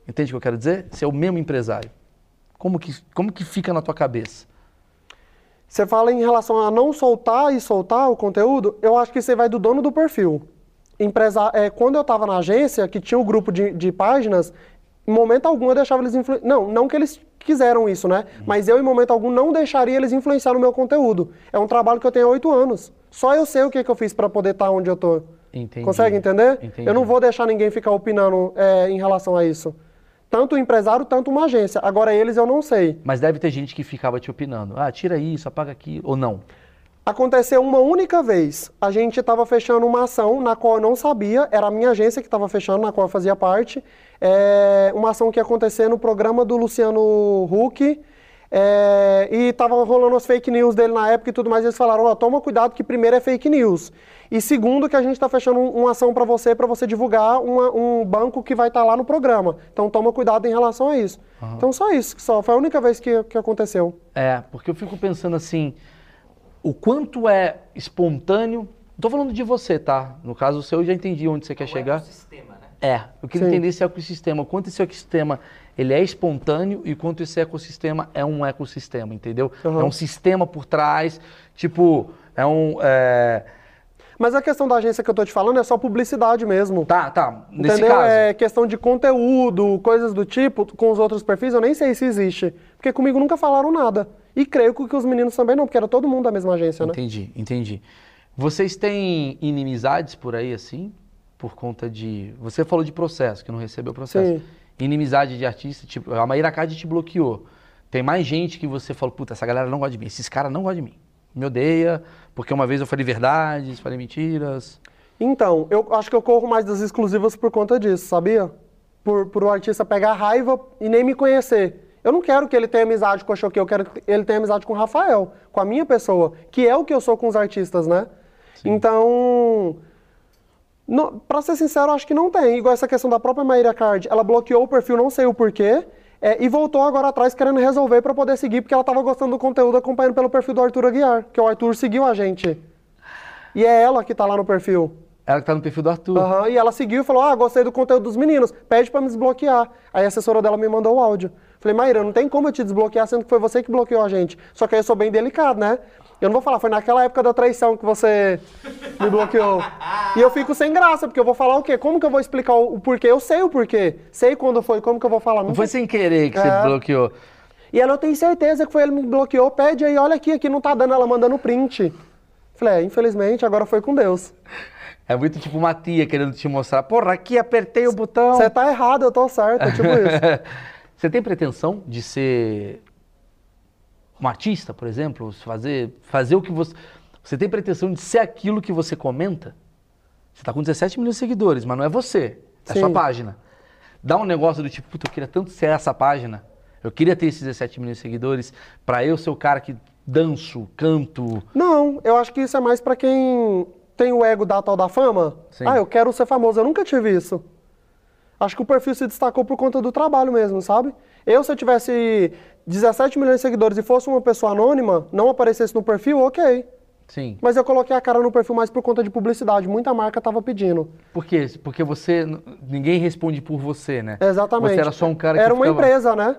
Entende o que eu quero dizer? Você é o mesmo empresário. Como que, como que fica na tua cabeça? Você fala em relação a não soltar e soltar o conteúdo, eu acho que você vai do dono do perfil. Empresa... É, quando eu estava na agência, que tinha o grupo de, de páginas, Em momento algum eu deixava eles influenciar. Não, não que eles quiseram isso, né? Mas eu, em momento algum, não deixaria eles influenciar no meu conteúdo. É um trabalho que eu tenho há oito anos. Só eu sei o que, que eu fiz para poder estar onde eu tô. Entendi. Consegue entender? Entendi. Eu não vou deixar ninguém ficar opinando é, em relação a isso. Tanto o empresário, tanto uma agência. Agora, eles eu não sei. Mas deve ter gente que ficava te opinando. Ah, tira isso, apaga aquilo. Ou não. Aconteceu uma única vez. A gente estava fechando uma ação na qual eu não sabia, era a minha agência que estava fechando, na qual eu fazia parte. É, uma ação que ia acontecer no programa do Luciano Huck. É, e tava rolando as fake news dele na época e tudo mais. Eles falaram: ó, toma cuidado que primeiro é fake news. E segundo, que a gente está fechando um- uma ação para você, para você divulgar uma- um banco que vai estar lá no programa. Então toma cuidado em relação a isso. Então só isso, só. Foi a única vez que, que aconteceu. É, porque eu fico pensando assim, o quanto é espontâneo. Tô falando de você, tá? No caso o seu, eu já entendi onde você quer O chegar. sistema, né? É, eu queria Sim. entender esse ecossistema, o quanto esse ecossistema ele é espontâneo e quanto esse ecossistema é um ecossistema, entendeu? Uhum. É um sistema por trás, tipo, é um... é, Mas a questão da agência que eu tô te falando é só publicidade mesmo. Tá, tá, nesse Entendeu? caso. É questão de conteúdo, coisas do tipo, com os outros perfis, eu nem sei se existe. Porque comigo nunca falaram nada. E creio que os meninos também não, porque era todo mundo da mesma agência, né? Entendi, entendi. Vocês têm inimizades por aí, assim? Por conta de... Você falou de processo, que não recebeu processo. Sim. Inimizade de artista, tipo, a Maíra Card te bloqueou. Tem mais gente que você falou, puta, essa galera não gosta de mim, esses caras não gostam de mim. Me odeia, porque uma vez eu falei verdades, falei mentiras. Então, eu acho que eu corro mais das exclusivas por conta disso, sabia? Por, por o artista pegar raiva e nem me conhecer. Eu não quero que ele tenha amizade com a Choquei, eu quero que ele tenha amizade com o Rafael, com a minha pessoa, que é o que eu sou com os artistas, né? Então, pra ser sincero, acho que não tem. Igual essa questão da própria Maíra Card, ela bloqueou o perfil, não sei o porquê, é, e voltou agora atrás querendo resolver pra poder seguir, porque ela tava gostando do conteúdo acompanhando pelo perfil do Arthur Aguiar, que o Arthur seguiu a gente. E é ela que tá lá no perfil. Ela que tá no perfil do Arthur. Aham, e ela seguiu e falou: Ah, gostei do conteúdo dos meninos, pede pra me desbloquear. Aí a assessora dela me mandou o áudio. Falei, Maíra, não tem como eu te desbloquear, sendo que foi você que bloqueou a gente. Só que aí eu sou bem delicado, né? Eu não vou falar, foi naquela época da traição que você me bloqueou. E eu fico sem graça, porque eu vou falar o quê? Como que eu vou explicar o, porquê? Eu sei o porquê. Sei quando foi, como que eu vou falar? Não foi sem querer que É. você bloqueou. E ela, eu tenho certeza que foi ele que me bloqueou. Pede aí, olha aqui, aqui não tá dando, ela mandando print. Falei, é, infelizmente, agora foi com Deus. É muito tipo uma tia querendo te mostrar. Porra, aqui apertei o botão. Você tá errado, eu tô certo, é tipo isso. Você tem pretensão de ser um artista, por exemplo? Fazer, fazer o que você. Você tem pretensão de ser aquilo que você comenta? Você tá com 17 milhões de seguidores, mas não é você. É Sim. sua página. Dá um negócio do tipo, puta, eu queria tanto ser essa página. Eu queria ter esses 17 milhões de seguidores pra eu ser o cara que danço, canto. Não, eu acho que isso é mais pra quem tem o ego da tal da fama. Sim. Ah, eu quero ser famoso. Eu nunca tive isso. Acho que o perfil se destacou por conta do trabalho mesmo, sabe? Eu, se eu tivesse 17 milhões de seguidores e fosse uma pessoa anônima, não aparecesse no perfil, ok. Sim. Mas eu coloquei a cara no perfil mais por conta de publicidade. Muita marca tava pedindo. Por quê? Porque você. Ninguém responde por você, né? Exatamente. Você era só um cara que Era uma ficava- empresa, né?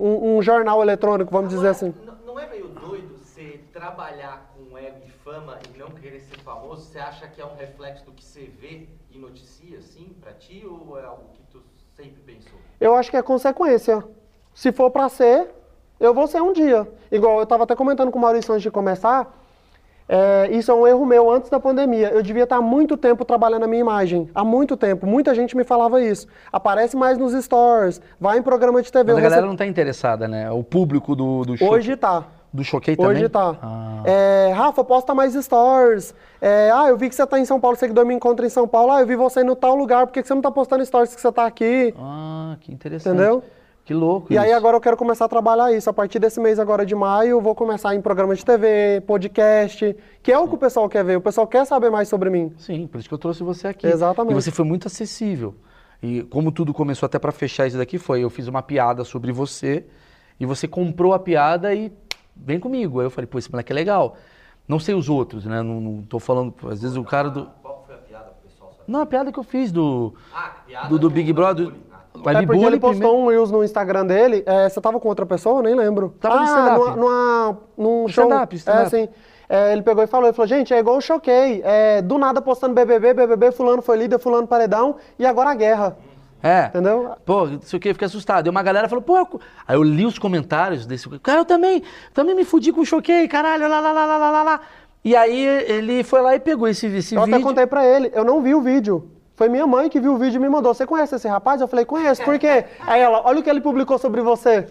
Um, um jornal eletrônico, vamos dizer Agora, assim. n- Não é meio doido você trabalhar com ego e fama e não querer ser famoso? Você acha que é um reflexo do que você vê e noticia, assim, pra ti? Ou é algo que tu sempre pensou? Eu acho que é consequência. Se for pra ser, eu vou ser um dia. Igual eu tava até comentando com o Maurício antes de começar. é, isso é um erro meu antes da pandemia. Eu devia estar há muito tempo trabalhando a minha imagem. Há muito tempo. Muita gente me falava isso. Aparece mais nos stores, vai em programa de TV. Mas a galera recebo- não tá interessada, né? O público do, do show. Hoje tá. Do Choquei também? Hoje tá. Ah. É, Rafa, posta mais stories. É, ah, eu vi que você tá em São Paulo, seguidor me encontra em São Paulo. Ah, eu vi você no tal lugar, por que você não tá postando stories que você tá aqui? Ah, que interessante. Entendeu? Que louco E aí isso. agora eu quero começar a trabalhar isso. A partir desse mês agora de maio, eu vou começar em programa de TV, podcast, que é o que o pessoal quer ver. O pessoal quer saber mais sobre mim. Sim, por isso que eu trouxe você aqui. Exatamente. E você foi muito acessível. E como tudo começou até pra fechar isso daqui foi, eu fiz uma piada sobre você e você comprou a piada e vem comigo. Aí eu falei, pô, esse moleque é legal. Não sei os outros, né? Não, não tô falando, às vezes o cara do... Qual foi a piada pro pessoal saber? Não, a piada que eu fiz do... Ah, piada do, do Big Brother. bullying. Ah, Mas é porque ele postou primeiro- um Reels no Instagram dele. É, você tava com outra pessoa? Eu nem lembro. Tava no ah, stand-up. numa, numa, num show. stand-up, stand-up. É, sim. É, ele pegou e falou, ele falou, gente, é igual eu choquei. É, do nada postando BBB, BBB, fulano foi líder, fulano paredão, e agora a guerra. É. Entendeu? Pô, não sei o que, eu fiquei assustado. E uma galera falou, pô. eu- Aí eu li os comentários desse. Cara, eu também, também me fudi com o choquei, caralho, lá, lá, lá, lá, lá, lá. E aí ele foi lá e pegou esse, esse Eu vídeo. até contei pra ele, eu não vi o vídeo. Foi minha mãe que viu o vídeo e me mandou. Você conhece esse rapaz? Eu falei, conheço. Por quê? Aí ela, olha o que ele publicou sobre você.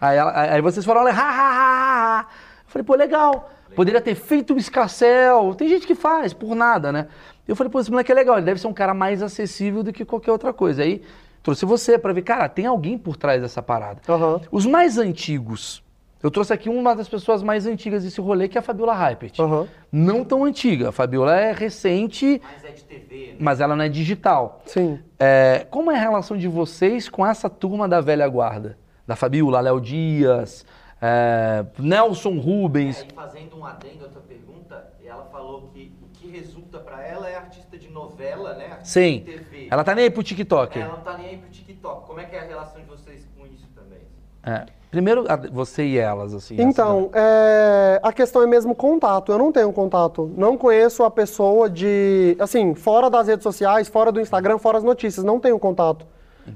Aí, ela- aí vocês foram lá, ha, ha, ha, ha. Eu falei, pô, legal. Poderia ter feito um escarcel. Tem gente que faz, por nada, né? Eu falei, pô, esse moleque é legal, ele deve ser um cara mais acessível do que qualquer outra coisa. Aí trouxe você pra ver, cara, tem alguém por trás dessa parada. Aham. Os mais antigos. Eu trouxe aqui uma das pessoas mais antigas desse rolê, que é a Fabiola Hypert. Aham. Não tão antiga. A Fabiola é recente, Mas é de TV, né? mas ela não é digital. Sim. É, como é a relação de vocês com essa turma da velha guarda? Da Fabiola, Léo Dias, é, Nelson Rubens. Aí fazendo um adendo à tua pergunta, ela falou que o que resulta pra ela é artista de novela, né? Artista Sim. TV. Ela tá nem aí pro TikTok. Ela não tá nem aí pro TikTok. Como é que é a relação de vocês com isso também? É. Primeiro, você e elas, assim. Então, é, a questão é mesmo contato. Eu não tenho contato. Não conheço a pessoa de. Assim, fora das redes sociais, fora do Instagram, fora as notícias. Não tenho contato.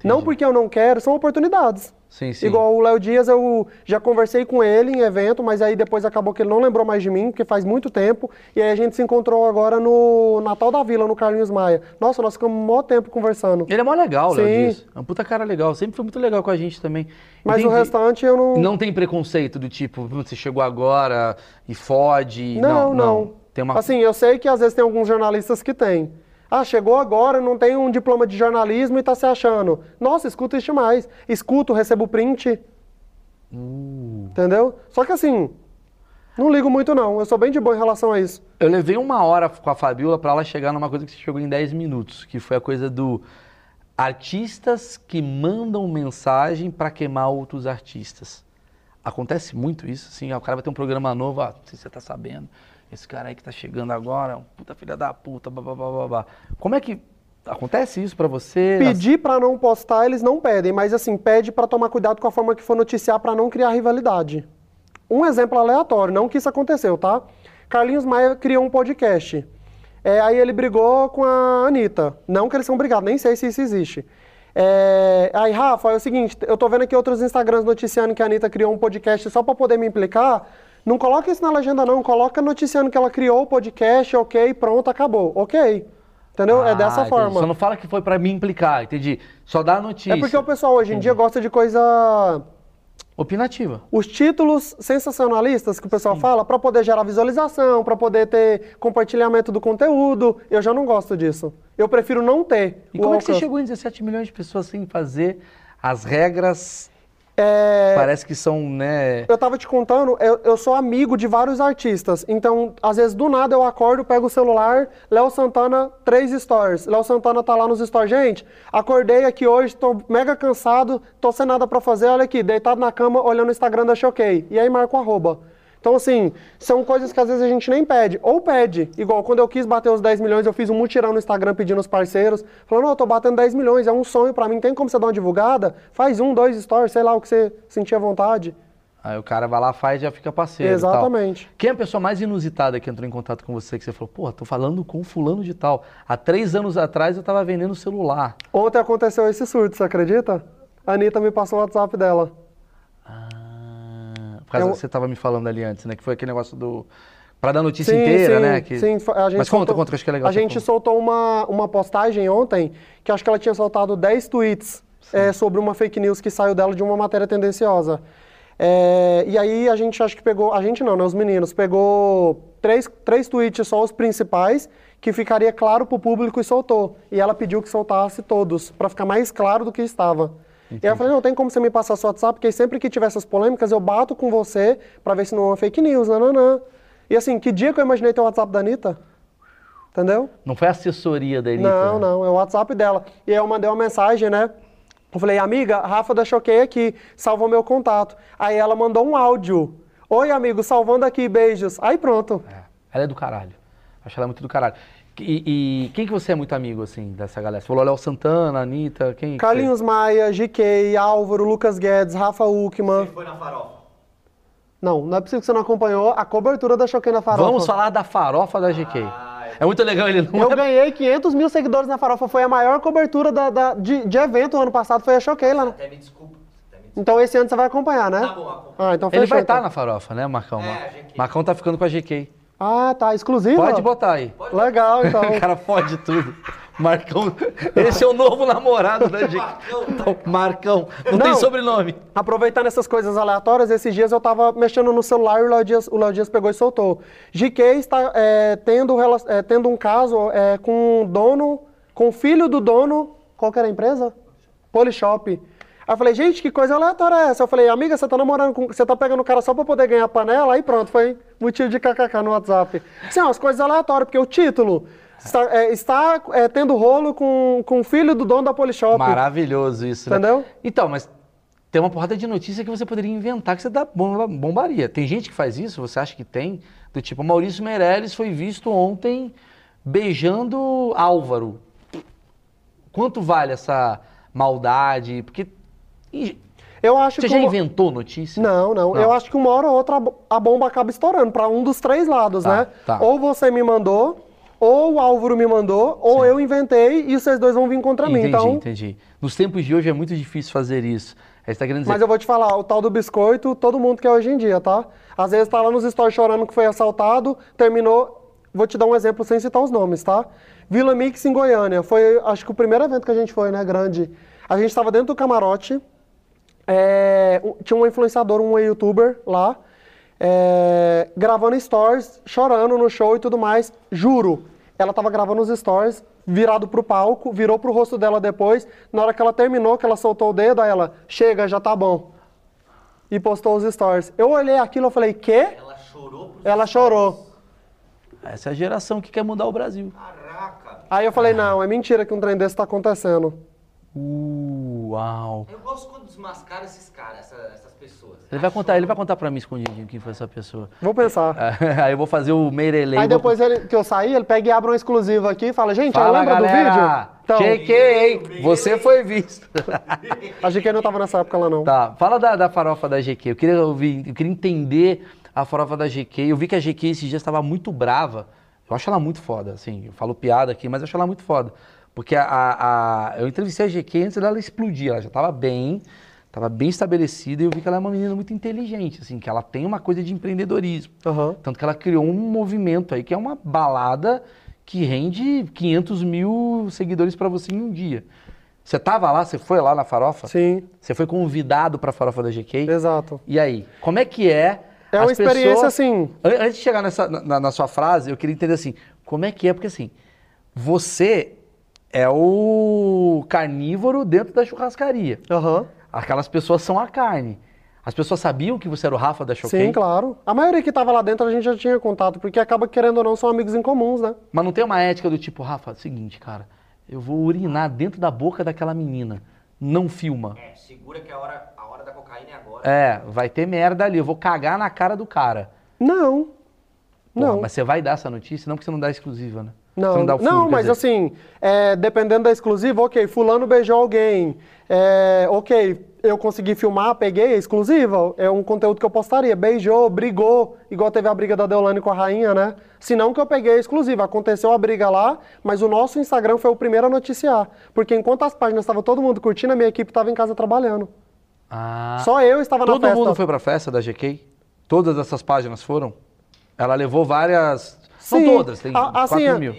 Não porque eu não quero, são oportunidades. Sim, sim. Igual o Léo Dias, eu já conversei com ele em evento, mas aí depois acabou que ele não lembrou mais de mim, porque faz muito tempo. E aí a gente se encontrou agora no Natal da Vila, no Carlinhos Maia. Nossa, nós ficamos um maior tempo conversando. Ele é mó legal, Léo. Dias. É um puta cara legal. Sempre foi muito legal com a gente também. Mas o Entendi. restante eu não. Não tem preconceito do tipo, "Putz, você chegou agora e fode. Não, não. Tem uma... Assim, eu sei que às vezes tem alguns jornalistas que têm. Ah, chegou agora, não tem um diploma de jornalismo e tá se achando. Nossa, escuta isso demais. Escuto, recebo print. Uh. Entendeu? Só que assim, não ligo muito não. Eu sou bem de boa em relação a isso. Eu levei uma hora com a Fabiola pra ela chegar numa coisa que você chegou em 10 minutos, que foi a coisa do artistas que mandam mensagem pra queimar outros artistas. Acontece muito isso, assim, o cara vai ter um programa novo, ah, não sei se você tá sabendo, esse cara aí que tá chegando agora, um puta filha da puta, blá. Como é que acontece isso pra você? Pedir pra não postar, eles não pedem, mas assim, pede pra tomar cuidado com a forma que for noticiar pra não criar rivalidade. Um exemplo aleatório, não que isso aconteceu, tá? Carlinhos Maia criou um podcast. É, aí ele brigou com a Anitta. Não que eles são brigados, nem sei se isso existe. É, aí, Rafa, é o seguinte, eu tô vendo aqui outros Instagrams noticiando que a Anitta criou um podcast só pra poder me implicar. Não coloca isso na legenda, não. Coloca noticiando que ela criou o podcast, ok, pronto, acabou. Ok. Entendeu? é Ah, dessa entendi. forma. Só não fala que foi pra me implicar, entendi. Só dá a notícia. É porque o pessoal hoje em dia gosta de coisa. Opinativa. Os títulos sensacionalistas que o pessoal fala para poder gerar visualização, para poder ter compartilhamento do conteúdo. Eu já não gosto disso. Eu prefiro não ter. E como é que você chegou em 17 milhões de pessoas sem fazer as regras? É, Parece que são, né? Eu tava te contando, eu, eu sou amigo de vários artistas. Então, às vezes, do nada eu acordo, pego o celular, Léo Santana, três stories. Léo Santana tá lá nos stories. Gente, acordei aqui hoje, tô mega cansado, tô sem nada pra fazer, olha aqui, deitado na cama, olhando o Instagram da Choquei. E aí marco arroba. Então, assim, são coisas que às vezes a gente nem pede. Ou pede. Igual, quando eu quis bater os 10 milhões, eu fiz um mutirão no Instagram pedindo os parceiros. Falando, não, eu tô batendo 10 milhões, é um sonho pra mim, tem como você dar uma divulgada? Faz um, dois stories, sei lá, o que você sentir à vontade. Aí o cara vai lá, faz e já fica parceiro. Exatamente. Quem é a pessoa mais inusitada que entrou em contato com você, que você falou, porra, tô falando com fulano de tal. Há três anos atrás eu tava vendendo celular. Ontem aconteceu esse surto, você acredita? A Anitta me passou o WhatsApp dela. Ah, por causa Eu- que você tava me falando ali antes, né? Que foi aquele negócio do... Pra dar notícia inteira, sim, né? Que... sim. A gente Mas conta, soltou- conta, que acho que é legal. A gente soltou uma, uma postagem ontem, que acho que ela tinha soltado 10 tweets é, sobre uma fake news que saiu dela de uma matéria tendenciosa. É, e aí a gente acho que pegou, a gente não, né? Os meninos, pegou três, três tweets só os principais, que ficaria claro pro público e soltou. E ela pediu que soltasse todos, pra ficar mais claro do que estava. E aí eu falei, não, tem como você me passar seu WhatsApp, porque sempre que tiver essas polêmicas, eu bato com você pra ver se não é uma fake news, nananã. E assim, que dia que eu imaginei ter o WhatsApp da Anitta? Entendeu? Não foi assessoria da Anitta? Não, né? não, é o WhatsApp dela. E aí eu mandei uma mensagem, né? Eu falei, amiga, Rafa da Choquei aqui, salvou meu contato. Aí ela mandou um áudio. Oi, amigo, salvando aqui, beijos. Aí pronto. É. Ela é do caralho. Acho ela muito do caralho. E, e quem que você é muito amigo, assim, dessa galera? Você falou Léo Santana, Anitta, quem? que Carlinhos Maia, GK, Álvaro, Lucas Guedes, Rafa Uckman. Quem foi na farofa? Não, não é possível que você não acompanhou a cobertura da Choquei na você- Farofa. Vamos falar da farofa da GK. Ah, É muito legal ele não Eu é- ganhei 500 mil seguidores na Farofa. Foi a maior cobertura da- da- de, de evento ano passado. Foi a Choquei lá. né? Até me desculpa. Até me desculpa. Então esse ano você vai acompanhar, né? Tá bom, acompanho. Ah, então Ele vai estar então. na farofa, né, Marcão? É, a GK. Marcão tá ficando com a GK. Ah, tá. Exclusivo? Pode botar aí. Legal, então. O cara fode tudo. Marcão, esse é o novo namorado da GK. Marcão, Então, Marcão, não, tem Não. sobrenome. Aproveitando essas coisas aleatórias, esses dias eu tava mexendo no celular e o Léo Dias, o Léo Dias pegou e soltou. GK está é, tendo, é, tendo um caso é, com o dono, com o filho do dono, qual que era a empresa? Polishop. Aí eu falei, gente, que coisa aleatória é essa? Eu falei, amiga, você tá namorando com. Você tá pegando o cara só pra poder ganhar panela? Aí pronto, foi motivo de kkk no WhatsApp. Sim, umas coisas aleatórias, porque o título está, é, está é, tendo rolo com, com o filho do dono da Polishop. Maravilhoso isso, né? Entendeu? Então, mas tem uma porrada de notícia que você poderia inventar que você dá bomba- bombaria. Tem gente que faz isso, você acha que tem? Do tipo, Maurício Meirelles foi visto ontem beijando Álvaro. Quanto vale essa maldade? Porque. E- Eu acho Você que já uma- inventou notícia? Não, não, Não. Eu acho que uma hora ou outra a bo- a bomba acaba estourando pra um dos três lados, Tá, né? tá. Ou você me mandou, ou o Álvaro me mandou, ou eu inventei e vocês dois vão vir contra entendi, mim. Então, entendi. Nos tempos de hoje é muito difícil fazer isso. Você tá dizer. mas eu vou te falar, o tal do biscoito, todo mundo quer hoje em dia, tá? Às vezes tá lá nos stories chorando que foi assaltado, terminou. Vou te dar um exemplo sem citar os nomes, tá? Vila Mix em Goiânia. Foi, acho que o primeiro evento que a gente foi, né? Grande. A gente estava dentro do camarote. É, um- tinha um influenciador, um youtuber lá, é, gravando stories, chorando no show e tudo mais. Juro, ela tava gravando os stories, virado pro palco, virou pro rosto dela depois. Na hora que ela terminou, que ela soltou o dedo, aí ela, chega, já tá bom. E postou os stories. Eu olhei aquilo e falei, quê? Ela chorou Ela chorou. Essa é a geração que quer mudar o Brasil. Caraca. Aí eu falei, não, é mentira que um trem desse tá acontecendo. Uh, uau. Eu gosto quando desmascaram esses caras, essa- essas pessoas. Ele vai contar, ele vai contar pra mim escondidinho quem foi essa pessoa. Vou pensar. Aí eu vou fazer o Meirelei. Aí vou- depois ele, que eu saí, ele pega e abre uma exclusiva aqui e fala, gente, Fala, lembra galera. do vídeo? Então, Chequei, você foi visto. a GQ não tava nessa época lá, não. tá, fala da, da farofa da GQ. Eu queria ouvir, eu queria entender a farofa da GQ. Eu vi que a GQ esses dias estava muito brava. Eu acho ela muito foda, assim. Eu falo piada aqui, mas eu acho ela muito foda. Porque a, a- a- eu entrevistei a GQ antes dela explodir. Ela já estava bem, estava bem estabelecida e eu vi que ela é uma menina muito inteligente, assim, que ela tem uma coisa de empreendedorismo. Aham. Tanto que ela criou um movimento aí que é uma balada que rende 500 mil seguidores pra você em um dia. Você tava lá, você foi lá na farofa? Sim, Você foi convidado pra farofa da GK? exato. E aí, como é que é? É uma experiência pessoas- assim. An- Antes de chegar nessa, na, na sua frase, eu queria entender assim, como é que é? Porque assim, você é o carnívoro dentro da churrascaria. Aham. Aquelas pessoas são a carne. As pessoas sabiam que você era o Rafa da Choquei? Sim, claro. A maioria que tava lá dentro a gente já tinha contato, porque acaba querendo ou não, são amigos em comuns, né? Mas não tem uma ética do tipo, Rafa, é o seguinte, cara, eu vou urinar dentro da boca daquela menina. Não filma. É, segura que a hora, a hora da cocaína é agora. É, vai ter merda ali, eu vou cagar na cara do cara. Não. Porra, não. Mas você vai dar essa notícia, não porque você não dá exclusiva, né? Não, não não mas dizer. assim, é, dependendo da exclusiva, ok, fulano beijou alguém, é, ok, eu consegui filmar, peguei, é exclusiva, é um conteúdo que eu postaria, beijou, brigou, igual teve a briga da Deolane com a rainha, né? Se não que eu peguei é exclusiva, aconteceu a briga lá, mas o nosso Instagram foi o primeiro a noticiar, porque enquanto as páginas estavam todo mundo curtindo, a minha equipe estava em casa trabalhando. Ah, Só eu estava na todo festa. mundo foi pra festa da GK? Todas essas páginas foram? Ela levou várias... Sim. todas, tem A- 4 assim, mil.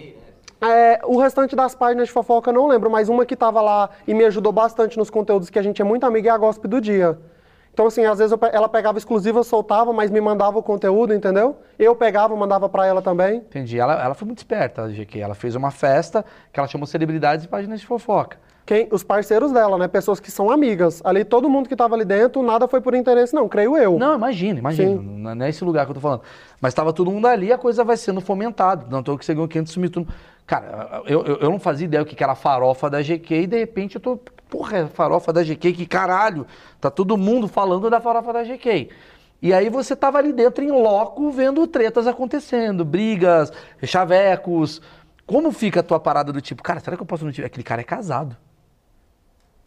É, o restante das páginas de fofoca eu não lembro, mas uma que tava lá e me ajudou bastante nos conteúdos que a gente é muito amiga é a Gospe do Dia. Então, assim, às vezes eu ela pegava exclusiva, soltava, mas me mandava o conteúdo, entendeu? Eu pegava, mandava pra ela também. Entendi. Ela, ela foi muito esperta, GK. Ela fez uma festa que ela chamou celebridades e páginas de fofoca. Quem, os parceiros dela, né? Pessoas que são amigas. Ali, todo mundo que tava ali dentro, nada foi por interesse, não, creio eu. Não, imagina, imagina. Sim. Não não é esse lugar que eu tô falando. Mas estava todo mundo ali, a coisa vai sendo fomentada. Não tô que você ganhou 500 sumir tudo. Cara, eu, eu, eu não fazia ideia o que que era farofa da GQ e de repente eu tô. Porra, é farofa da GQ, que caralho! Tá todo mundo falando da farofa da GQ. E aí você tava ali dentro em loco vendo tretas acontecendo, brigas, chavecos. Como fica a tua parada do tipo, cara, será que eu posso notificar? Aquele cara é casado.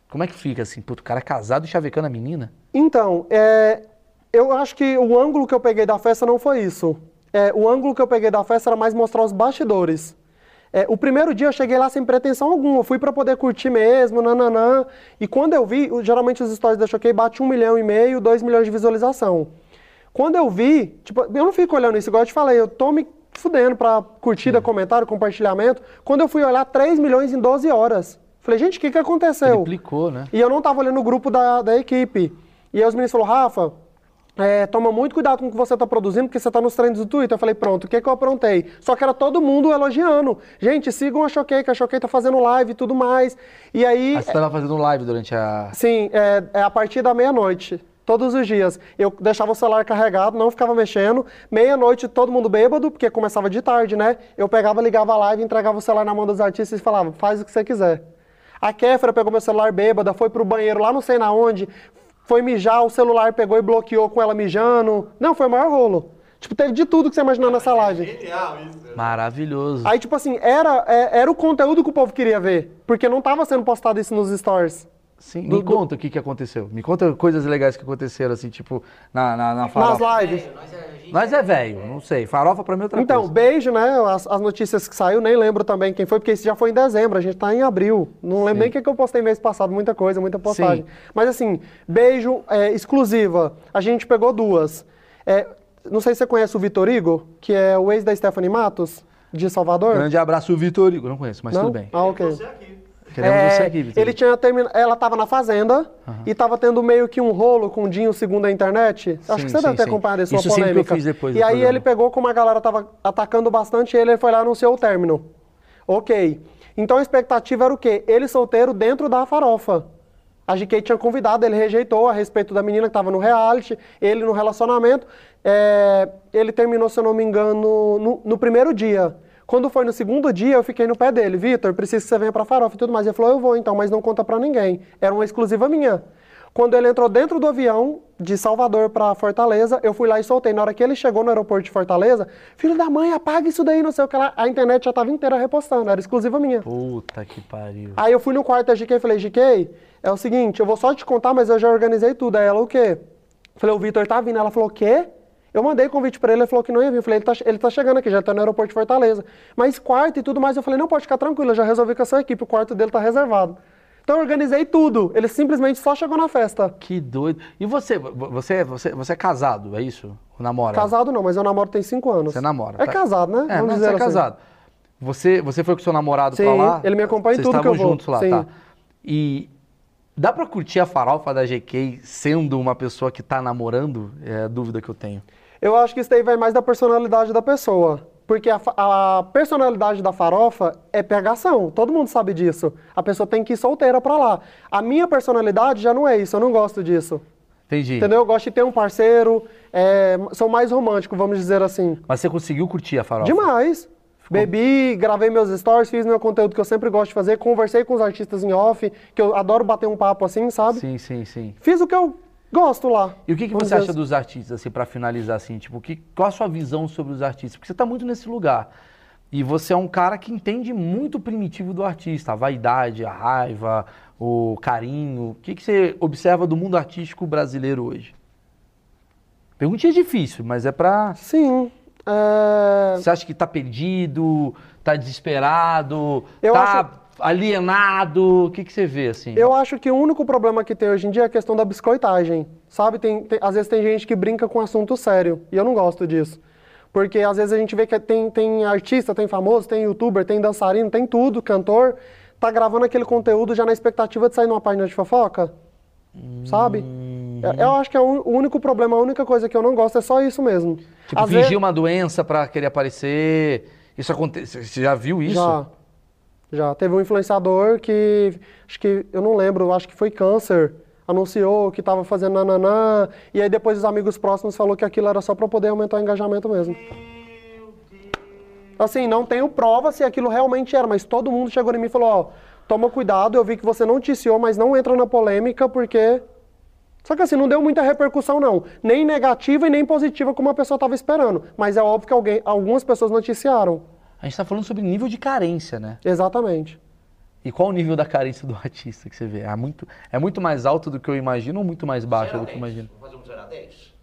Como é que fica assim? Puto, o cara é casado e chavecando a menina? Então, é, eu acho que o ângulo que eu peguei da festa não foi isso. é, o ângulo que eu peguei da festa era mais mostrar os bastidores. É, o primeiro dia eu cheguei lá sem pretensão alguma, eu fui pra poder curtir mesmo, nananã. E quando eu vi, geralmente os stories da Choquei bate um milhão e meio, dois milhões de visualização. Quando eu vi, tipo, eu não fico olhando isso, igual eu te falei, eu tô me fudendo pra curtida, comentário, compartilhamento. Quando eu fui olhar, 3 milhões em 12 horas. Falei, gente, o que que aconteceu? Triplicou, né? E eu não tava olhando o grupo da, da equipe. E aí os meninos falaram, Rafa, é, toma muito cuidado com o que você tá produzindo, porque você tá nos treinos do Twitter. Eu falei, pronto, o que que eu aprontei? Só que era todo mundo elogiando. Gente, sigam a Choquei, que a Choquei tá fazendo live e tudo mais. E aí... Aí você tava fazendo live durante a. Sim, é, é a partir da meia-noite. Todos os dias. Eu deixava o celular carregado, não ficava mexendo. Meia-noite, todo mundo bêbado, porque começava de tarde, né? Eu pegava, ligava a live, entregava o celular na mão dos artistas e falava, faz o que você quiser. A Kéfera pegou meu celular bêbada, foi pro banheiro lá não sei na onde, foi mijar, o celular pegou e bloqueou com ela mijando. Não, foi o maior rolo. Tipo, teve de tudo que você imaginou nessa live. Genial isso. Maravilhoso. Aí, tipo assim, era, é- era o conteúdo que o povo queria ver. Porque não tava sendo postado isso nos stories. Sim, do- me do- conta o que, que aconteceu. Me conta coisas legais que aconteceram, assim, tipo, na, na, na Nas farofa. lives. Nós é, gente Nós é velho, não sei. Farofa pra mim é outra Então, coisa. beijo, né? As, as notícias que saiu, nem lembro também quem foi, porque isso já foi em dezembro, a gente tá em abril. Não lembro nem o que, que eu postei mês passado, muita coisa, muita postagem. Sim. Mas assim, beijo é, exclusiva. A gente pegou duas. É, não sei se você conhece o Vitor Igor, que é o ex da Stephanie Matos, de Salvador. Grande abraço, Vitor Igor. Não conheço, mas não? tudo bem. Ah, ok. você aqui. Queremos É, você aqui, ele tinha terminado. Ela tava na fazenda e tava tendo meio que um rolo com o Dinho segundo a internet. Acho Sim, que você deve sim, ter sim. acompanhado essa Isso sempre eu polêmica. fiz depois E aí programa. ele pegou, como a galera tava atacando bastante ele, ele foi lá e anunciou o término. Ok. Então a expectativa era o quê? Ele solteiro dentro da farofa. A GK tinha convidado, ele rejeitou a respeito da menina que estava no reality, ele no relacionamento. É, ele terminou, se eu não me engano, no, no primeiro dia. Quando foi no segundo dia, eu fiquei no pé dele. Vitor, preciso que você venha pra farofa e tudo mais. Ele falou, eu vou então, mas não conta pra ninguém. Era uma exclusiva minha. Quando ele entrou dentro do avião, de Salvador pra Fortaleza, eu fui lá e soltei. Na hora que ele chegou no aeroporto de Fortaleza, filho da mãe, apaga isso daí, não sei o que lá. A internet já tava inteira repostando, era exclusiva minha. Puta que pariu. Aí eu fui no quarto da GK e falei, GK, é o seguinte, eu vou só te contar, mas eu já organizei tudo. Aí ela, o quê? Falei, o Vitor tá vindo. Ela falou, o quê? Eu mandei convite pra ele, ele falou que não ia vir. Eu falei, ele tá, ele tá chegando aqui, já tá no aeroporto de Fortaleza. Mas quarto e tudo mais, eu falei, não, pode ficar tranquilo, eu já resolvi com a sua equipe, o quarto dele tá reservado. Então eu organizei tudo. Ele simplesmente só chegou na festa. Que doido. E você, vo- você, você, você é casado, é isso? Ou namora? Casado não, mas eu namoro tem cinco anos. Você namora, É tá? casado, né? É, Vamos dizer você é assim. casado. Você, você foi com seu namorado pra Sim, lá? ele me acompanha em Vocês tudo que eu vou, juntos lá, sim. tá? E dá pra curtir a farofa da GK sendo uma pessoa que tá namorando? É a dúvida que eu tenho. Eu acho que isso daí vai mais da personalidade da pessoa. Porque a, a personalidade da farofa é pegação, todo mundo sabe disso. A pessoa tem que ir solteira pra lá. A minha personalidade já não é isso, eu não gosto disso. Entendi. Entendeu? Eu gosto de ter um parceiro, é, sou mais romântico, vamos dizer assim. Mas você conseguiu curtir a farofa? Demais. Bebi, gravei meus stories, fiz meu conteúdo que eu sempre gosto de fazer, conversei com os artistas em off, que eu adoro bater um papo assim, sabe? Sim, sim, sim. Fiz o que eu gosto lá. E o que, que você acha dos artistas, assim, pra finalizar, assim, tipo, que, qual a sua visão sobre os artistas? Porque você tá muito nesse lugar. E você é um cara que entende muito o primitivo do artista, a vaidade, a raiva, o carinho. O que, que você observa do mundo artístico brasileiro hoje? Perguntinha difícil, mas é pra. Sim. é, Você acha que tá perdido, tá desesperado, Eu tá acho- alienado? O que, que você vê, assim? Eu acho que o único problema que tem hoje em dia é a questão da biscoitagem. Sabe? Tem, tem- às vezes tem gente que brinca com assunto sério. E eu não gosto disso. Porque às vezes a gente vê que tem, tem artista, tem famoso, tem youtuber, tem dançarino, tem tudo, cantor. Tá gravando aquele conteúdo já na expectativa de sair numa página de fofoca. Sabe? Eu- acho que é o o único problema, a única coisa que eu não gosto é só isso mesmo. Tipo, Às fingir vezes- uma doença pra querer aparecer. Isso acontece. Você já viu isso? Já. Já. Teve um influenciador que, acho que, eu não lembro, acho que foi câncer. Anunciou que estava fazendo nananã. E aí depois os amigos próximos falou que aquilo era só para poder aumentar o engajamento mesmo. Assim, não tenho prova se aquilo realmente era, mas todo mundo chegou em mim e falou, ó, toma cuidado, eu vi que você noticiou, mas não entra na polêmica porque... Só que assim, não deu muita repercussão não. Nem negativa e nem positiva como a pessoa estava esperando. Mas é óbvio que alguém, algumas pessoas noticiaram. A gente tá falando sobre nível de carência, né? Exatamente. E qual o nível da carência do artista que você vê? É muito, é muito mais alto do que eu imagino ou muito mais baixo do que eu imagino? Vamos fazer um 0 a 10?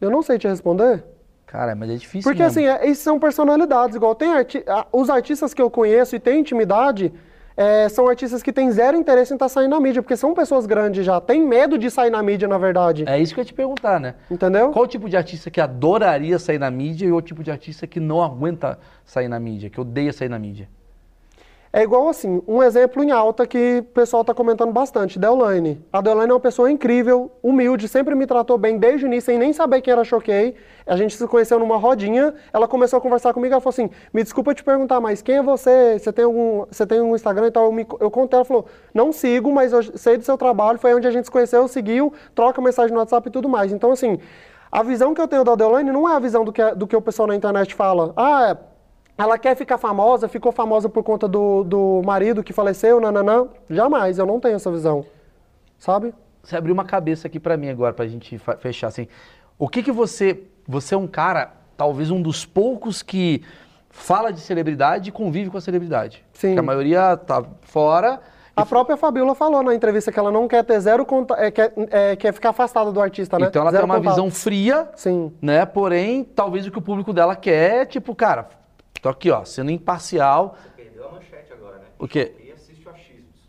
Eu não sei te responder. Cara, mas é difícil Porque mesmo. assim, é, esses são personalidades, igual tem arti os artistas que eu conheço e têm intimidade, é, são artistas que têm zero interesse em estar saindo na mídia, porque são pessoas grandes já, têm medo de sair na mídia, na verdade. É isso que eu ia te perguntar, né? Entendeu? Qual o tipo de artista que adoraria sair na mídia e o tipo de artista que não aguenta sair na mídia, que odeia sair na mídia? É igual assim, um exemplo em alta que o pessoal tá comentando bastante, Deolane. A Deolane é uma pessoa incrível, humilde, sempre me tratou bem desde o início, sem nem saber quem era Choquei. A gente se conheceu numa rodinha, ela começou a conversar comigo, ela falou assim, me desculpa te perguntar, mas quem é você? Você tem algum, você tem um Instagram e tal? Eu, me, eu contei, ela falou, não sigo, mas eu sei do seu trabalho, foi onde a gente se conheceu, seguiu, troca mensagem no WhatsApp e tudo mais. Então assim, a visão que eu tenho da Deolane não é a visão do que, do que o pessoal na internet fala. Ah, é, ela quer ficar famosa, ficou famosa por conta do, do marido que faleceu, nananã. Jamais, eu não tenho essa visão. Sabe? Você abriu uma cabeça aqui pra mim agora, pra gente fechar assim. O que que você... Você é um cara, talvez um dos poucos que fala de celebridade e convive com a celebridade. Sim. Que a maioria tá fora. A própria Fabiola falou na entrevista que ela não quer ter zero contato, é, quer, é, quer ficar afastada do artista, né? Então ela Zero tem uma contato. visão fria, Sim. né? Porém, talvez o que o público dela quer é, tipo, cara, tô aqui, ó, sendo imparcial. Perdeu a manchete agora, né? O quê? E assiste o achismos.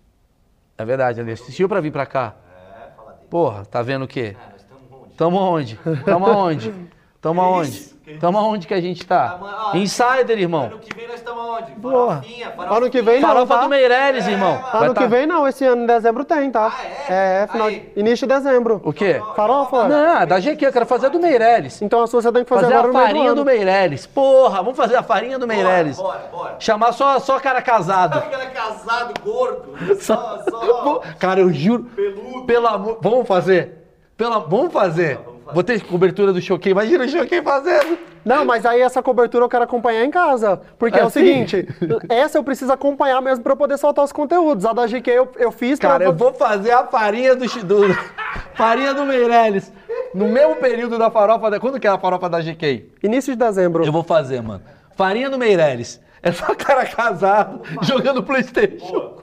É verdade, ele assistiu pra vir pra cá. É, fala dele. Porra, tá vendo o quê? Ah, nós estamos onde? Tamo onde? Tamo aonde? Tamo aonde? Tamo aonde que a gente tá? Ah, ó, Insider, irmão. Ano que vem nós estamos onde? Farofinha, farofinha. Ano que vem não, Farofa tá? do Meirelles, irmão. mano. Vai Ano tá- que vem não, esse ano em dezembro tem, tá? Ah, é? É, final, Aí. início de dezembro. O quê? Farofa? Não, da GQ, eu quero fazer a do Meirelles. Então a sua você tem que fazer, Fazer agora a do farinha do Meirelles. Porra, vamos fazer a farinha do Meirelles. Bora, bora. Chamar só, só cara casado. Aquela casado, gordo. Só, só. Cara, eu juro. Peludo. Pelo amor. Vamos fazer. Pela, vamos fazer. Vou ter cobertura do Choquei. Imagina o Choquei fazendo. Não, mas aí essa cobertura eu quero acompanhar em casa. Porque é, É o sim. seguinte, essa eu preciso acompanhar mesmo pra eu poder soltar os conteúdos. A da GQ eu, eu fiz pra... Cara, eu vou fazer a farinha do, do farinha do Meirelles. No mesmo período da farofa da. Quando que é a farofa da GK? Início de dezembro. Eu vou fazer, mano. Farinha do Meirelles. É só cara casado jogando Playstation.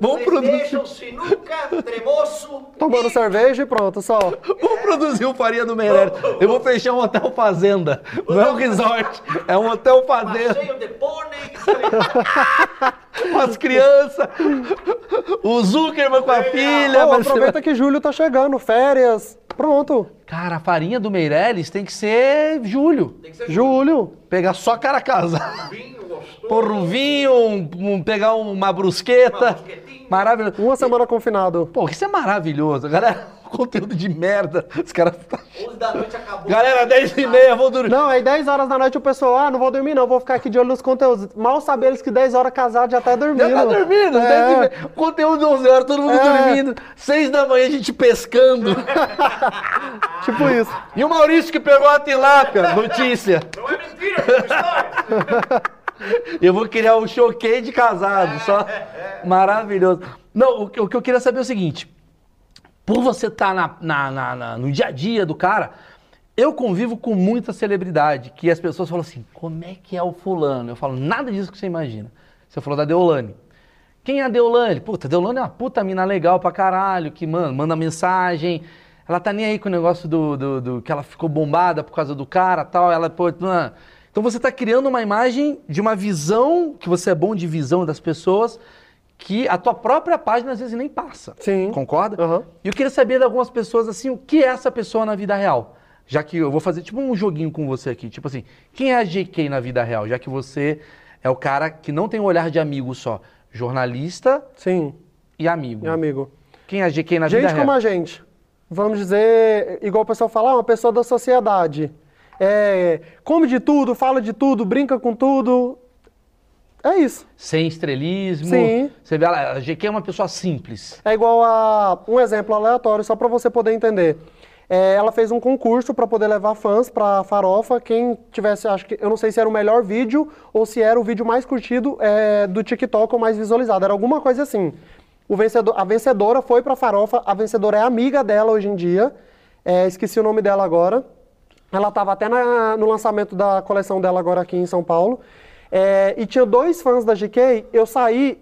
Vamos produzir, sinuca, tremoço. Tomando cerveja e pronto, só. vamos produzir o Farinha do Meirelles. Eu vou fechar um hotel fazenda. Não é um resort, é um hotel fazenda. Passeio de pônei. As crianças. O Zuckerman com a filha. Ser- aproveita que julho tá chegando, férias. Pronto. Cara, a farinha do Meirelles tem que ser julho. Tem que ser Julho. Pegar só cara vinho gostoso. Pôr um vinho, um- um- pegar uma brusqueta. Uma brusquetinha. Maravilhoso. Uma semana confinado. Pô, isso é maravilhoso. Galera, conteúdo de merda. Os caras. 11 da noite acabou. Galera, 10 e meia, vou dormir. Não, aí 10 horas da noite o pessoal, ah, não vou dormir não, vou ficar aqui de olho nos conteúdos. Mal saber eles que 10 horas casado já tá dormindo. Já tá dormindo, É. 10 e meia. Conteúdo de 11 horas, todo mundo É. dormindo. 6 da manhã a gente pescando. Tipo isso. E o Maurício que pegou a tilápia. Notícia. Não é mentira, é história. Eu vou criar um choquei de casado, só maravilhoso. Não, o que, o que eu queria saber é o seguinte: por você estar na, na- na- na- no dia a dia do cara, eu convivo com muita celebridade, que as pessoas falam assim: como é que é o fulano? Eu falo, nada disso que você imagina. Você falou da Deolane. Quem é a Deolane? Puta, a Deolane é uma puta mina legal pra caralho, que, mano, manda mensagem. Ela tá nem aí com o negócio do, do- do- que ela ficou bombada por causa do cara tal. Ela, pô. Então você tá criando uma imagem de uma visão, que você é bom de visão das pessoas, que a tua própria página às vezes nem passa. Sim. Concorda? Aham. E eu queria saber de algumas pessoas assim, o que é essa pessoa na vida real? Já que eu vou fazer tipo um joguinho com você aqui, tipo assim, quem é a GK na vida real? Já que você é o cara que não tem um olhar de amigo só, jornalista Sim, e amigo. meu amigo. Quem é a GK na vida Gente real? como a gente. Vamos dizer, igual o pessoal fala, ah, uma pessoa da sociedade. É, come de tudo, fala de tudo, brinca com tudo. É isso. Sem estrelismo. Sim. Você vê, ela- a GK é uma pessoa simples. É igual a um exemplo aleatório, só para você poder entender. É, ela fez um concurso para poder levar fãs para Farofa. Quem tivesse, acho que eu não sei se era o melhor vídeo ou se era o vídeo mais curtido é, do TikTok ou mais visualizado. Era alguma coisa assim. O vencedor, a vencedora foi para Farofa. A vencedora é amiga dela hoje em dia. É, esqueci o nome dela agora. Ela estava até na- no lançamento da coleção dela agora aqui em São Paulo. É, e tinha dois fãs da GK. Eu saí,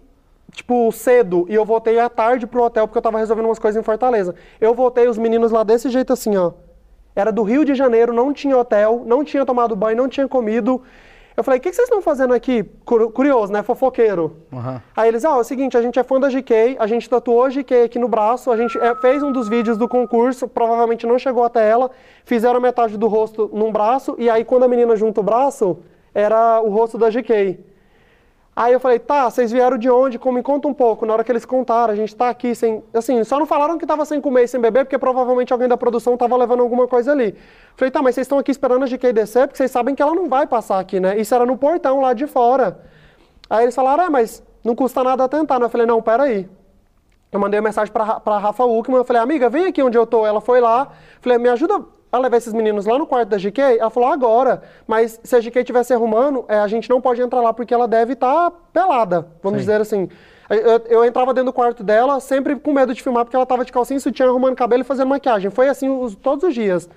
tipo, cedo e eu voltei à tarde pro hotel porque eu tava resolvendo umas coisas em Fortaleza. Eu voltei os meninos lá desse jeito assim, ó. era do Rio de Janeiro, não tinha hotel, não tinha tomado banho, não tinha comido. Eu falei, o que, que vocês estão fazendo aqui? Cur- Curioso, né? Fofoqueiro. Aham. Aí eles, ó, é o seguinte, a gente é fã da GK, a gente tatuou a GK aqui no braço, a gente é, fez um dos vídeos do concurso, provavelmente não chegou até ela, fizeram metade do rosto num braço, e aí quando a menina junta o braço, era o rosto da GK. Aí eu falei, tá, vocês vieram de onde? Como me conta um pouco. Na hora que eles contaram, a gente tá aqui sem. Assim, só não falaram que tava sem comer e sem beber, porque provavelmente alguém da produção tava levando alguma coisa ali. Falei, tá, mas vocês estão aqui esperando a GK descer, porque vocês sabem que ela não vai passar aqui, né? Isso era no portão lá de fora. Aí eles falaram, é, mas não custa nada tentar, né? Eu falei, não, peraí. Eu mandei uma mensagem pra, Ra- pra Rafa Uckman, eu falei, amiga, vem aqui onde eu tô. Ela foi lá, falei, me ajuda a levar esses meninos lá no quarto da GK? Ela falou, agora. Mas se a GK estivesse arrumando, é, a gente não pode entrar lá porque ela deve estar pelada, vamos Sim. dizer assim. Eu, eu entrava dentro do quarto dela, sempre com medo de filmar, porque ela tava de calcinha, sutiã, arrumando cabelo e fazendo maquiagem. Foi assim os- todos os dias.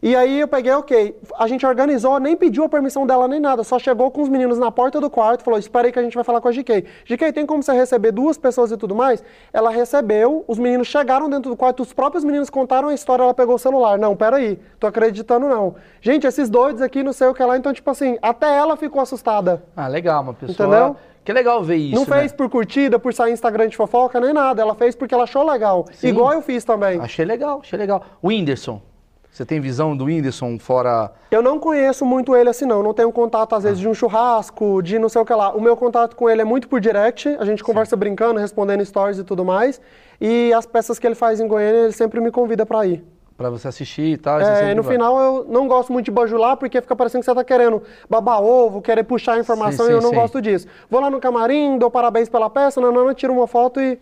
E aí eu peguei, ok, a gente organizou, nem pediu a permissão dela nem nada, só chegou com os meninos na porta do quarto, falou, espera aí que a gente vai falar com a GK. GK, tem como você receber duas pessoas e tudo mais? Ela recebeu, os meninos chegaram dentro do quarto, os próprios meninos contaram a história, ela pegou o celular. Não, peraí, tô acreditando não. Gente, esses doidos aqui, não sei o que lá, então tipo assim, até ela ficou assustada. Ah, legal, uma pessoa. Entendeu? Que legal ver isso. não né? fez por curtida, por sair Instagram de fofoca, nem nada, ela fez porque ela achou legal. Igual eu fiz também. Achei legal, achei legal. O Whindersson. Você tem visão do Whindersson fora. Eu não conheço muito ele assim, não. Não tenho contato, às vezes, de um churrasco, de não sei o que lá. O meu contato com ele é muito por direct. A gente conversa brincando, respondendo stories e tudo mais. E as peças que ele faz em Goiânia, ele sempre me convida pra ir. Pra você assistir e tal. É, e no vai. final, eu não gosto muito de bajular, porque fica parecendo que você tá querendo babar ovo, querer puxar a informação, Sim, e eu sim, não sim. gosto disso. Vou lá no camarim, dou parabéns pela peça, nanana, tiro uma foto e...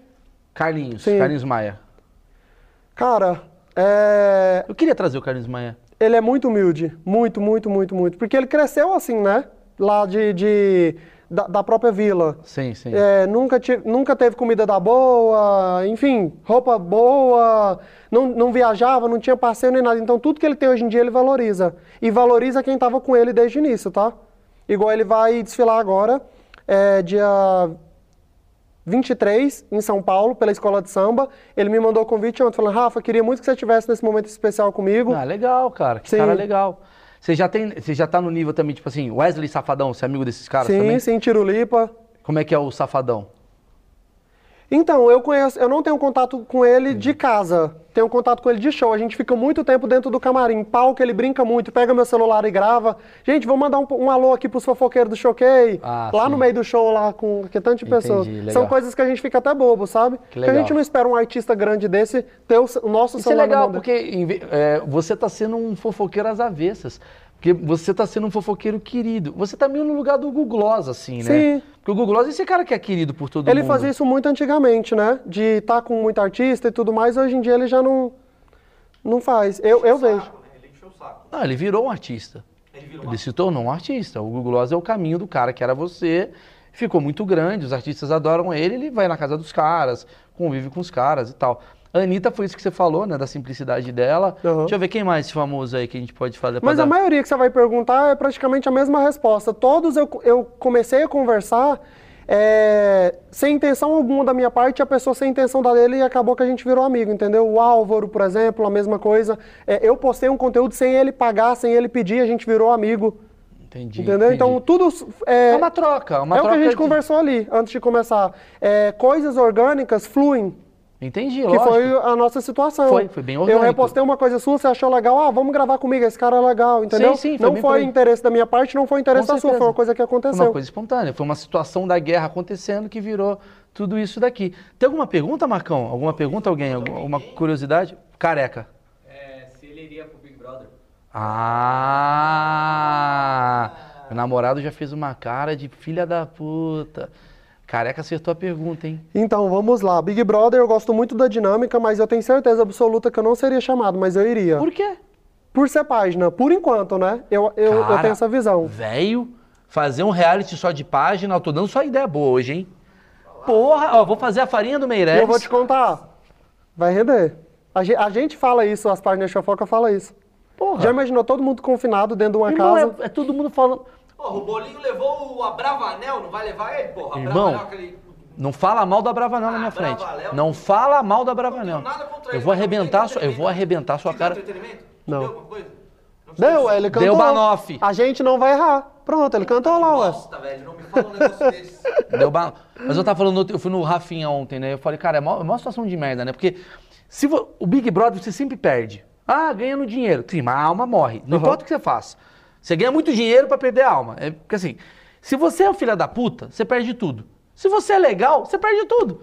Carlinhos, Sim. Carlinhos Maia. Cara, é... Eu queria trazer o Carlinhos Maia. ele é muito humilde. Muito, muito, muito, muito. Porque ele cresceu assim, né? Lá de... de- da, da própria vila. Sim, sim. É, nunca, ti- nunca teve comida da boa, enfim, roupa boa, não, não viajava, não tinha passeio nem nada. Então tudo que ele tem hoje em dia ele valoriza. E valoriza quem estava com ele desde o início, tá? Igual ele vai desfilar agora, é, dia 23, em São Paulo, pela escola de samba. Ele me mandou o convite ontem, falando, Rafa, queria muito que você estivesse nesse momento especial comigo. Ah, legal, cara. Que Sim. cara legal. Você já, tem, você já tá no nível também, tipo assim, Wesley Safadão, você é amigo desses caras sim, também? sim, Tirulipa. Como é que é o Safadão? Então, eu conheço, eu não tenho contato com ele de casa. Tenho contato com ele de show. A gente fica muito tempo dentro do camarim. Palco, ele brinca muito, pega meu celular e grava. Gente, vou mandar um, um alô aqui pros fofoqueiros do Choquei. Ah, lá sim. no meio do show, lá com que tantas Entendi, pessoas. legal. São coisas que a gente fica até bobo, sabe? Que Porque a gente legal. não espera um artista grande desse ter o, o nosso Isso é celular na legal, mão dele. porque é, você tá sendo um fofoqueiro às avessas. Porque você tá sendo um fofoqueiro querido. Você tá meio no lugar do Google Gloss, assim, né? Sim. Porque o Google é esse cara que é querido por todo Ele mundo. fazia isso muito antigamente, né? De estar com muito artista e tudo mais. Hoje em dia ele já não, não faz. Eu, eu vejo. Saco, né? Ele encheu o saco. Não, ele virou um artista. Ele virou Ele se tornou um artista. O Google é o caminho do cara que era você. Ficou muito grande, os artistas adoram ele, ele vai na casa dos caras, convive com os caras e tal. A Anitta foi isso que você falou, né? Da simplicidade dela. Aham. Deixa eu ver quem mais famoso aí que a gente pode fazer Mas a dar- maioria que você vai perguntar é praticamente a mesma resposta. Todos eu, eu comecei a conversar é, sem intenção alguma da minha parte, a pessoa sem intenção da dele e acabou que a gente virou amigo, entendeu? O Álvaro, por exemplo, a mesma coisa. É, eu postei um conteúdo sem ele pagar, sem ele pedir, a gente virou amigo. Entendi. Entendeu? entendi. Então tudo é, É uma troca, uma é o que troca a gente de- conversou ali antes de começar. É, coisas orgânicas fluem. Entendi, Que lógico. foi a nossa situação. Foi, foi bem Eu orgânico. repostei uma coisa sua, você achou legal, ah, vamos gravar comigo, esse cara é legal, entendeu? Sim, sim, foi não foi interesse da minha parte, não foi interesse Com da sua, foi uma coisa que Foi aconteceu. uma coisa espontânea, foi uma situação da guerra acontecendo que virou tudo isso daqui. Tem alguma pergunta, Marcão? Alguma pergunta, alguém? Alguma alguma curiosidade? Careca. É, se ele iria pro Big Brother. Ah! Meu namorado já fez uma cara de filha da puta. Careca acertou a pergunta, hein? Então, vamos lá. Big Brother, eu gosto muito da dinâmica, mas eu tenho certeza absoluta que eu não seria chamado, mas eu iria. Por quê? Por ser página, por enquanto, né? Eu, eu, eu Cara, tenho essa visão. Velho, fazer um reality só de página, eu tô dando só ideia boa hoje, hein? Porra, ó, vou fazer a farinha do Meirelles. eu vou te contar, vai render. A, ge- a gente fala isso, as páginas de fofoca falam isso. Porra. Já imaginou todo mundo confinado dentro de uma Irmão, casa? é, é todo mundo falando. Porra, o Bolinho levou o Abravanel, não vai levar ele, porra? Irmão, Abravanel, aquele... Não fala mal da Bravanel na Ah, minha frente. Não fala mal da Bravanel. Não tenho nada contra Eu ele, vou arrebentar, sua, eu vou arrebentar sua cara. entretenimento? Não. Deu? Não Deu, ele cantou. Deu Banoff. A gente não vai errar. Pronto, ele cantou lá, ué. Bosta, velho, não me fala um negócio desse. Deu ba- Mas eu tava falando, eu fui no Rafinha ontem, né? Eu falei, cara, é uma, é uma situação de merda, né? Porque se vo- o Big Brother você sempre perde. Ah, ganha no dinheiro. Sim, mas a alma morre. Não importa o que você faça. Você ganha muito dinheiro pra perder a alma. É porque assim, se você é o filho da puta, você perde tudo. Se você é legal, você perde tudo.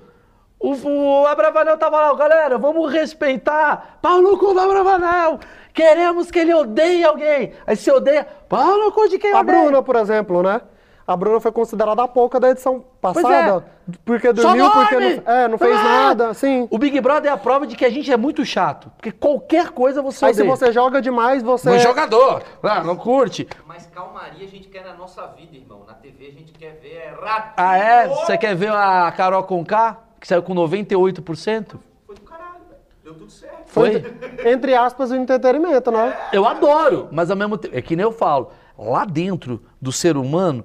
O, o Abravanel tava lá, galera, vamos respeitar. Pau no cu do Abravanel. Queremos que ele odeie alguém. Aí se odeia, pau no cu de quem A odeia. Bruna, por exemplo, né? A Bruna foi considerada a pouca da edição passada. Porque Só dormiu, porque não, é, não fez Ah! nada, assim. O Big Brother é a prova de que a gente é muito chato. Porque qualquer coisa você Aí se você joga demais, você. Um jogador, ah, não curte. Mas calmaria a gente quer na nossa vida, irmão. Na TV a gente quer ver é ratinho. Ah, é? Você quer ver a Carol Conká, que saiu com 98%? Foi do caralho, velho. Deu tudo certo. Foi? Entre aspas, o entretenimento, né? Eu adoro, mas ao mesmo tempo, é que nem eu falo, lá dentro do ser humano,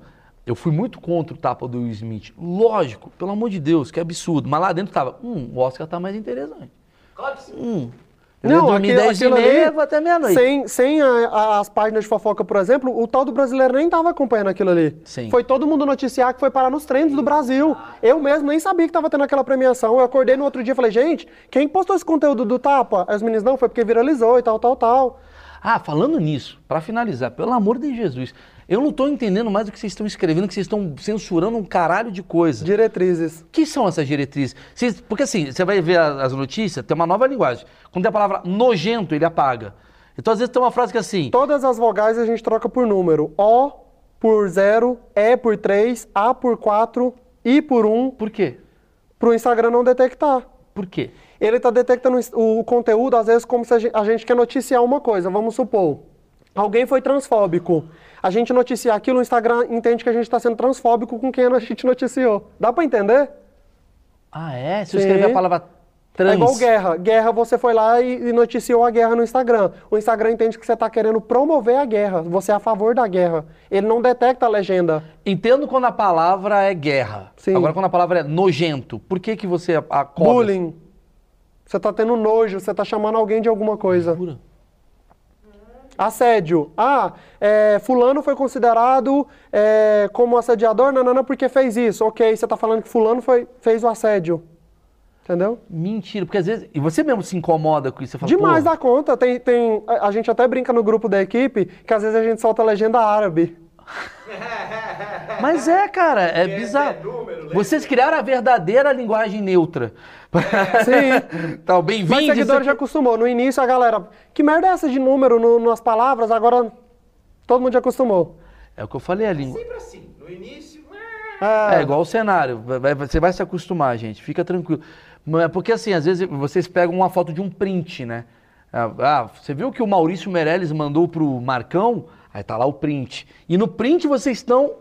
eu fui muito contra o tapa do Will Smith. Lógico, pelo amor de Deus, que absurdo. Mas lá dentro tava, hum, o Oscar tá mais interessante. Claro que sim. Hum. Eu ia dormir 10 e aquilo meia, ali, até meia-noite. Sem, sem a- a- as páginas de fofoca, por exemplo, o tal do brasileiro nem tava acompanhando aquilo ali. Sim. Foi todo mundo noticiar que foi parar nos trends do Brasil. Eu mesmo nem sabia que tava tendo aquela premiação. Eu acordei no outro dia e falei, gente, quem postou esse conteúdo do Tapa? Aí os meninos, não, foi porque viralizou e tal, tal, tal. Ah, falando nisso, pra finalizar, pelo amor de Jesus, eu não tô entendendo mais o que vocês estão escrevendo, que vocês estão censurando um caralho de coisa. Diretrizes. O que são essas diretrizes? Vocês- porque assim, você vai ver as notícias, tem uma nova linguagem. Quando tem a palavra nojento, ele apaga. Então, às vezes, tem uma frase que é assim, Todas as vogais a gente troca por número. O por 0, E por 3, A por 4, I por 1, por quê? pro Instagram não detectar. Por quê? ele está detectando o conteúdo, às vezes, como se a gen- a gente quer noticiar uma coisa. Vamos supor, alguém foi transfóbico. A gente noticiar aquilo, o Instagram entende que a gente está sendo transfóbico com quem a gente noticiou. Dá para entender? Ah, é? Se eu escrever a palavra trans... É igual guerra. Guerra, você foi lá e, e noticiou a guerra no Instagram. O Instagram entende que você está querendo promover a guerra. Você é a favor da guerra. Ele não detecta a legenda. Entendo quando a palavra é guerra. Sim. Agora, quando a palavra é nojento, por que que você a, a cobra? Bullying. Você está tendo nojo, você está chamando alguém de alguma coisa. Jura? Assédio. Ah, é, fulano foi considerado é, como assediador, nanana, porque fez isso. Ok, você está falando que fulano foi, fez o assédio. Entendeu? Mentira, porque às vezes... E você mesmo se incomoda com isso, você fala, Demais pô, da conta. Tem, tem, a, a gente até brinca no grupo da equipe que às vezes a gente solta a legenda árabe. Mas é, cara, é bizarro. Vocês criaram a verdadeira linguagem neutra. Sim. Então, Mas bem-vindo. isso seguidor aqui- já acostumou. No início a galera, que merda é essa de número no- nas palavras? Agora todo mundo já acostumou. É o que eu falei, a língua. Sempre assim. No início. É igual o cenário. Você vai se acostumar, gente. Fica tranquilo. Mas é Porque assim, às vezes vocês pegam uma foto de um print, né? Ah, ah, você viu que o Maurício Meirelles mandou pro Marcão? Aí tá lá o print. E no print vocês estão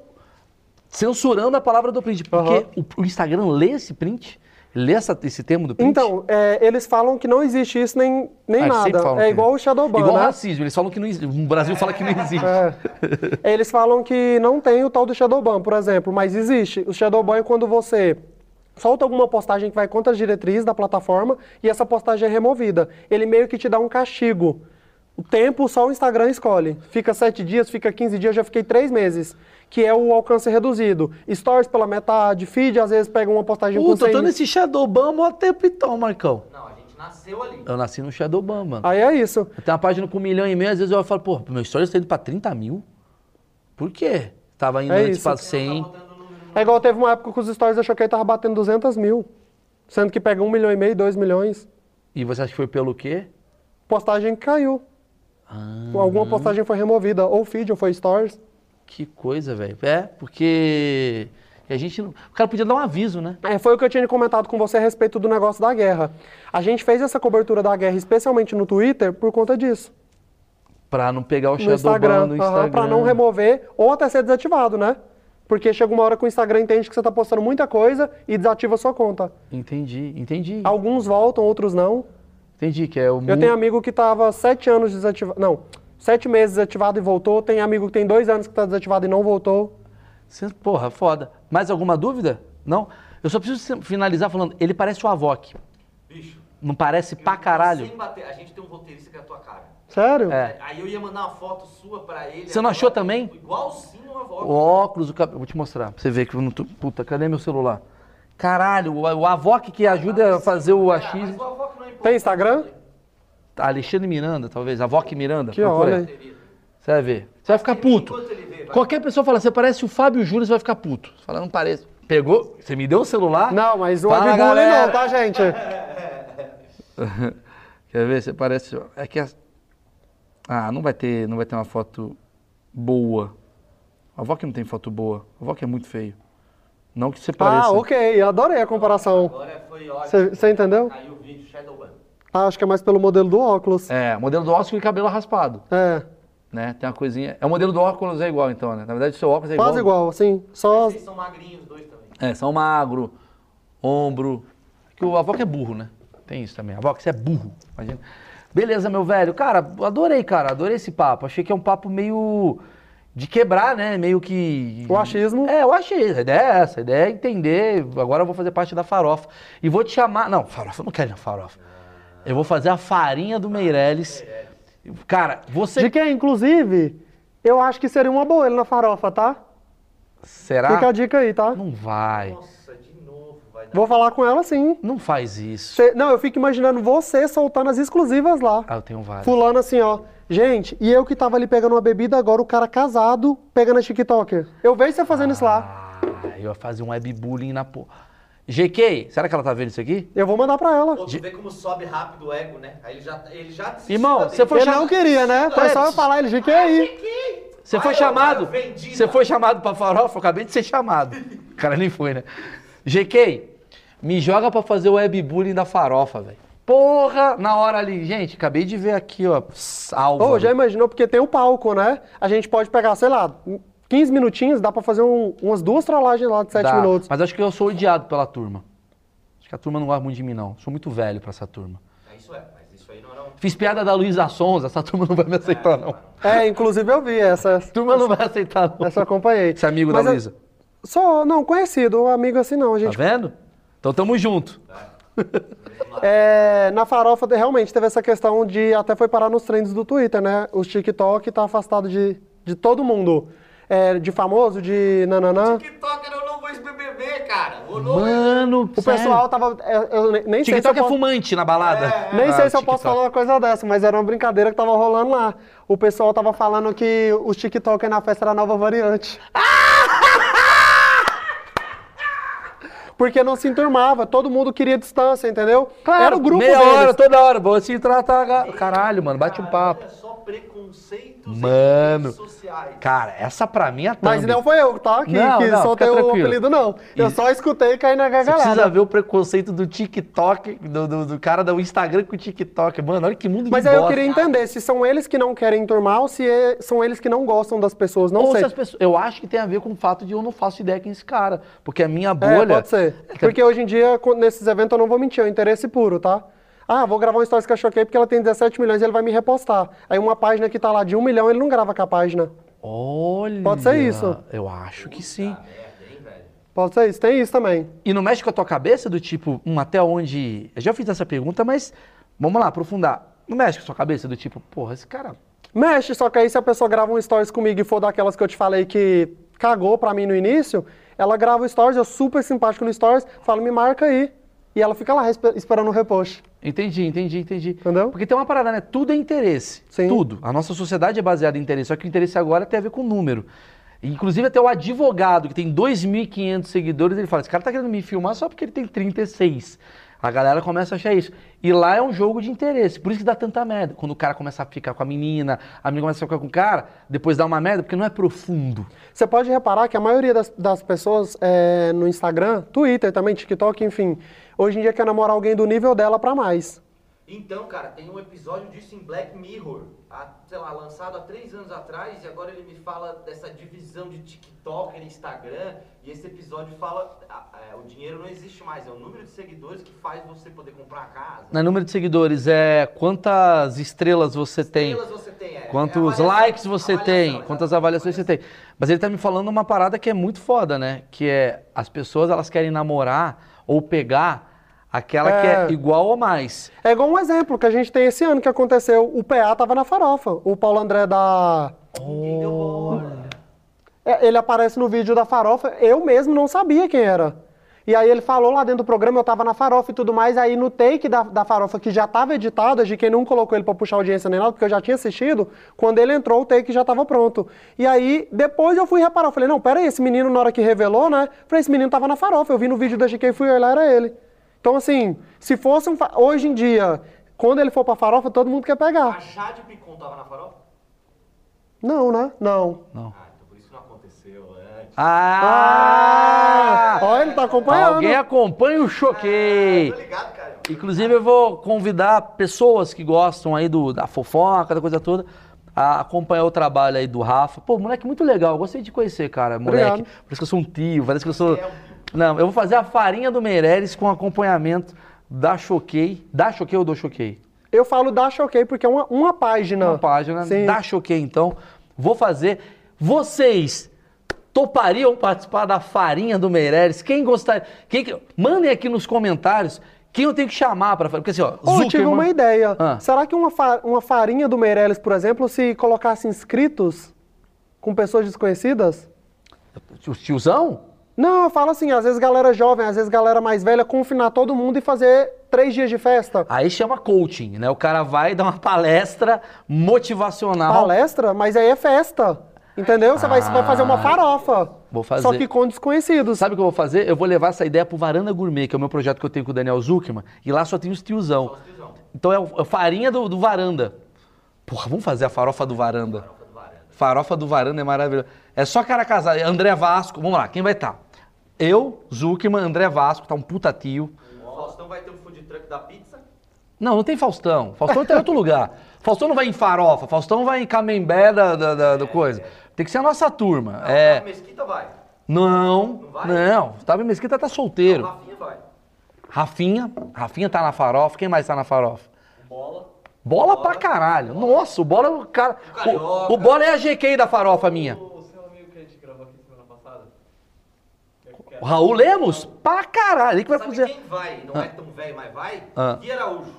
censurando a palavra do print. Porque o, o Instagram lê esse print? Lê essa- esse termo do print? Então, é, eles falam que não existe isso nem, nem Ah, nada. É que- igual o Shadowban, Igual né? racismo. Eles falam que não existe. O Brasil fala que não existe. É. Eles falam que não tem o tal do Shadowban, por exemplo, mas existe. O Shadowban é quando você solta alguma postagem que vai contra as diretrizes da plataforma e essa postagem é removida. Ele meio que te dá um castigo. O tempo só o Instagram escolhe. Fica sete dias, fica 15 dias, eu já fiquei três meses. Que é o alcance reduzido. Stories pela metade, feed às vezes pega uma postagem com Puta, eu 100 tô nesse Shadowban há mó tempo então, Marcão. Não, a gente nasceu ali. Eu nasci no Shadowban, mano. Aí é isso. Eu tenho uma página com um milhão e meio, às vezes eu falo, pô, meu stories tá indo pra 30 mil? Por quê? Tava indo É antes isso. pra 100. É igual teve uma época que os stories eu choquei tava batendo 200 mil. Sendo que pega um milhão e meio, dois milhões. E você acha que foi pelo quê? Postagem caiu. Ah, Alguma postagem foi removida, ou feed, ou foi stories. que coisa, velho. É, porque a gente não... O cara podia dar um aviso, né? É, foi o que eu tinha comentado com você a respeito do negócio da guerra. A gente fez essa cobertura da guerra, especialmente no Twitter, por conta disso. Pra não pegar o Shadowban Instagram. no Instagram. pra não remover, ou até ser desativado, né? Porque chega uma hora que o Instagram entende que você tá postando muita coisa e desativa a sua conta. Entendi, entendi. Alguns voltam, outros não. Entendi, que é o... Eu tenho amigo que tava sete anos desativado. Não, sete meses desativado e voltou. Tem amigo que tem dois anos que tá desativado e não voltou. Cê- Porra, foda. Mais alguma dúvida? Não? Eu só preciso finalizar falando, ele parece o Avok. Bicho. Não parece eu pra caralho? Sem bater. A gente tem um roteirista que é a tua cara. Sério? É. Aí eu ia mandar uma foto sua pra ele. Você não achou também? Igualzinho uma O foto. óculos, o cabelo. Vou te mostrar, pra você ver que eu não tô. Puta, cadê meu celular? Caralho, o, o Avoc que ajuda a fazer o Ah, AX. mas o é Tem Instagram? Alexandre Miranda, talvez. Avoc Miranda. Que olha aí. Você vai ver. Você vai ficar puto. Qualquer pessoa fala, você parece o Fábio Júnior, você vai ficar puto. Você fala, não parece. Pegou? Você me deu o celular? Não, mas o Fala, galera. não, tá, gente? Quer ver? Você parece. É que. as- Ah, não vai ter, não vai ter uma foto boa. A avó que não tem foto boa. A avó que é muito feio. Não que você pareça. Ah, ok, adorei a comparação. Agora foi ótimo. Cê- cê entendeu? Caiu o vídeo Shadowban. Ah, acho que é mais pelo modelo do óculos. É, modelo do óculos e cabelo raspado. É, Né? Tem uma coisinha. É o modelo do óculos é igual, então, né? Na verdade, o seu óculos é quase igual, assim. Só. Vocês são magrinhos os dois também. É, são magro, ombro. Que o avó que é burro, né? Tem isso também. A avó que você é burro. Imagina. Beleza, meu velho. Cara, adorei, cara. Adorei esse papo. Achei que é um papo meio de quebrar, né? Meio que. O achismo. É, o achismo. A ideia é essa. A ideia é entender. Agora eu vou fazer parte da farofa. E vou te chamar. Não, farofa, eu não quero ir na farofa. Eu vou fazer a farinha do Meirelles. Cara, você. De quem, inclusive, eu acho que seria uma boa ele na farofa, tá? Será? Fica a dica aí, tá? Não vai. Nossa, de novo vai dar. Vou falar com ela sim. Não faz isso. Cê- Não, eu fico imaginando você soltando as exclusivas lá. Ah, eu tenho vários. Fulano assim, ó. Gente, e eu que tava ali pegando uma bebida, agora o cara casado pegando a TikToker. Eu vejo você fazendo isso lá. Ah, eu ia fazer um webbullying na porra. GK, será que ela tá vendo isso aqui? Eu vou mandar pra ela. Pô, tu vê como sobe rápido o ego, né? Aí ele já, ele já desistiu Irmão, você foi Ele chamado- não queria, né? Foi só eu falar, ele GQ aí. Você foi chamado? Você foi chamado pra farofa? Eu acabei de ser chamado. O cara nem foi, né? GK, me joga pra fazer o webbullying da farofa, velho. Porra, na hora ali. Gente, acabei de ver aqui, ó. Salva. Ô, já imaginou? Porque tem o palco, né? A gente pode pegar, sei lá, 15 minutinhos, dá pra fazer um- umas duas trollagens lá de 7 Dá. minutos. Mas acho que eu sou odiado pela turma. Acho que a turma não gosta muito de mim, não. Sou muito velho pra essa turma. É, Isso é, mas isso aí não era um... Fiz piada da Luísa Sonza, essa turma não vai me aceitar, não. É, inclusive eu vi essa. A turma não vai aceitar, não. Essa eu acompanhei. Esse amigo Mas da Luísa. Só, não, conhecido, amigo assim não, a Tá gente. vendo? Então tamo junto. É, na farofa, realmente, teve essa questão de, até foi parar nos trends do Twitter, né? O TikTok tá afastado de, de todo mundo. É, de famoso, de nananã. TikTok era o novo ex-BBB, cara. O novo... Mano, O pessoal tava. é, Eu nem nem sei se eu TikTok é posso- fumante na balada. Nem Ah, sei se eu posso falar uma coisa dessa, mas era uma brincadeira que tava rolando lá. O pessoal tava falando que os TikTok na festa era a nova variante. Porque não se enturmava, todo mundo queria distância, entendeu? era o grupo meia deles. hora, toda hora. Vou se tratar. Caralho, mano, bate um papo. Preconceitos Mano. em redes sociais. Cara, essa pra mim é a Mas não foi eu, tá? Que, Não, que não, soltei o apelido, não. Eu E- só escutei e caí na Você gargalhada. precisa ver o preconceito do TikTok, do, do, do cara do Instagram com o TikTok. Mano, olha que mundo Mas de aí eu bosta. queria entender se são eles que não querem enturmar ou se é- são eles que não gostam das pessoas. Não Ou sei. se as pessoas, eu acho que tem a ver com o fato de eu não faço ideia quem é esse cara. Porque a minha É, bolha. pode ser. Porque hoje em dia, quando- nesses eventos, eu não vou mentir, é o interesse puro, tá? Ah, vou gravar um stories que eu choquei porque ela tem 17 milhões e ele vai me repostar. Aí uma página que tá lá de 1 milhão, ele não grava com a página. Olha. Pode ser isso. Eu acho que sim. Pode ser isso, tem isso também. E não mexe com a tua cabeça do tipo, hum, até onde. Eu já fiz essa pergunta, mas vamos lá, aprofundar. Não mexe com a sua cabeça do tipo, porra, esse cara. Mexe, só que aí se a pessoa grava um stories comigo e for daquelas que eu te falei que cagou pra mim no início, ela grava o stories, eu super simpático no stories, falo, me marca aí. E ela fica lá espe- esperando o repost. Entendi, entendi, entendi. Entendeu? Porque tem uma parada, né? Tudo é interesse. Sim. Tudo. A nossa sociedade é baseada em interesse. Só que o interesse agora tem a ver com número. Inclusive, até o advogado, que tem 2.500 seguidores, ele fala: esse cara tá querendo me filmar só porque ele tem 36. A galera começa a achar isso. E lá é um jogo de interesse. Por isso que dá tanta merda. Quando o cara começa a ficar com a menina, a menina começa a ficar com o cara, depois dá uma merda, porque não é profundo. Você pode reparar que a maioria das, das pessoas é, no Instagram, Twitter também, TikTok, enfim, hoje em dia quer namorar alguém do nível dela pra mais. Então, cara, tem um episódio disso em Black Mirror, há, sei lá, lançado há três anos atrás, e agora ele me fala dessa divisão de TikTok e Instagram, e esse episódio fala, ah, é, o dinheiro não existe mais, é o número de seguidores que faz você poder comprar a casa. Não é número de seguidores, é quantas estrelas você tem. Estrelas você tem, é, Quantos é likes você tem, quantas avaliações você tem. Mas ele tá me falando uma parada que é muito foda, né? Que é as pessoas elas querem namorar ou pegar Aquela que é É. igual ou mais. É igual um exemplo que a gente tem esse ano que aconteceu. O PA tava na farofa. O Paulo André da. É, Ele aparece no vídeo da farofa, eu mesmo não sabia quem era. E aí ele falou lá dentro do programa, eu tava na farofa e tudo mais, aí no take da, da farofa que já tava editado, a GK não colocou ele pra puxar audiência nem nada, porque eu já tinha assistido, quando ele entrou o take já tava pronto. E aí, depois eu fui reparar, eu falei, não, pera aí, esse menino na hora que revelou, né, eu falei, esse menino tava na farofa, eu vi no vídeo da GK e fui olhar, era ele. Então assim, se fosse um, fa- hoje em dia, quando ele for pra farofa, todo mundo quer A pegar. Jade Picon tava na farofa? Não, né? Não. Não. Ah, então por isso que não aconteceu antes. Ah! Ó, ele tá acompanhando. Alguém acompanha o Choquei. Tô ligado, cara. Inclusive, eu vou convidar pessoas que gostam aí do, da fofoca, da coisa toda, a acompanhar o trabalho aí do Rafa. Pô, moleque muito legal, gostei de conhecer, cara, moleque. Obrigado. Parece que eu sou um tio, parece que eu sou... Não, eu vou fazer a farinha do Meireles com acompanhamento da Choquei. Da Choquei ou do Choquei? Eu falo da Choquei porque é uma, uma página. Uma página Sim. da Choquei, então. Vou fazer. Vocês topariam participar da farinha do Meireles? Quem gostaria? Quem que- Mandem aqui nos comentários quem eu tenho que chamar para fazer. Porque assim, ó, Ô, eu tive uma ideia. Ah. Será que uma, fa- uma farinha do Meirelles, por exemplo, se colocasse inscritos com pessoas desconhecidas? O tiozão? Não, eu falo assim, às vezes galera jovem, às vezes galera mais velha, confinar todo mundo e fazer três dias de festa. Aí chama coaching, né? O cara vai dar uma palestra motivacional. Palestra, mas aí é festa. Entendeu? Você vai, você vai fazer uma farofa. Ah. Vou fazer. Só que com desconhecidos. Sabe o que eu vou fazer? Eu vou levar essa ideia pro Varanda Gourmet, que é o meu projeto que eu tenho com o Daniel Zuckerman, e lá só tem os tiozão. Então é o- é a farinha do, do Varanda. Porra, vamos fazer a farofa do Varanda. Farofa do Varanda é maravilhoso. É só cara casada. André Vasco, vamos lá, quem vai estar? Eu, Zuckerman, André Vasco, tá um puta tio. O Faustão vai ter um food truck da pizza? Não, não tem Faustão. Faustão tá em outro lugar. Faustão não vai em farofa, Faustão vai em camembé da, da, da- da coisa. Tem que ser a nossa turma. Não, É. Mesquita vai. Não, Não vai? não. Otávio Mesquita tá solteiro. O Rafinha vai. Rafinha, Rafinha tá na farofa. Quem mais tá na farofa? Bola. Bola pra caralho. Nossa, o Bola é o cara. Carioca. O, o Bola é a GK da farofa minha. O seu amigo que a gente gravou aqui semana passada. O Raul Lemos? Pra caralho. Ele que vai Sabe fazer. quem vai? Não é tão velho, mas vai? Ah. Gui Araújo.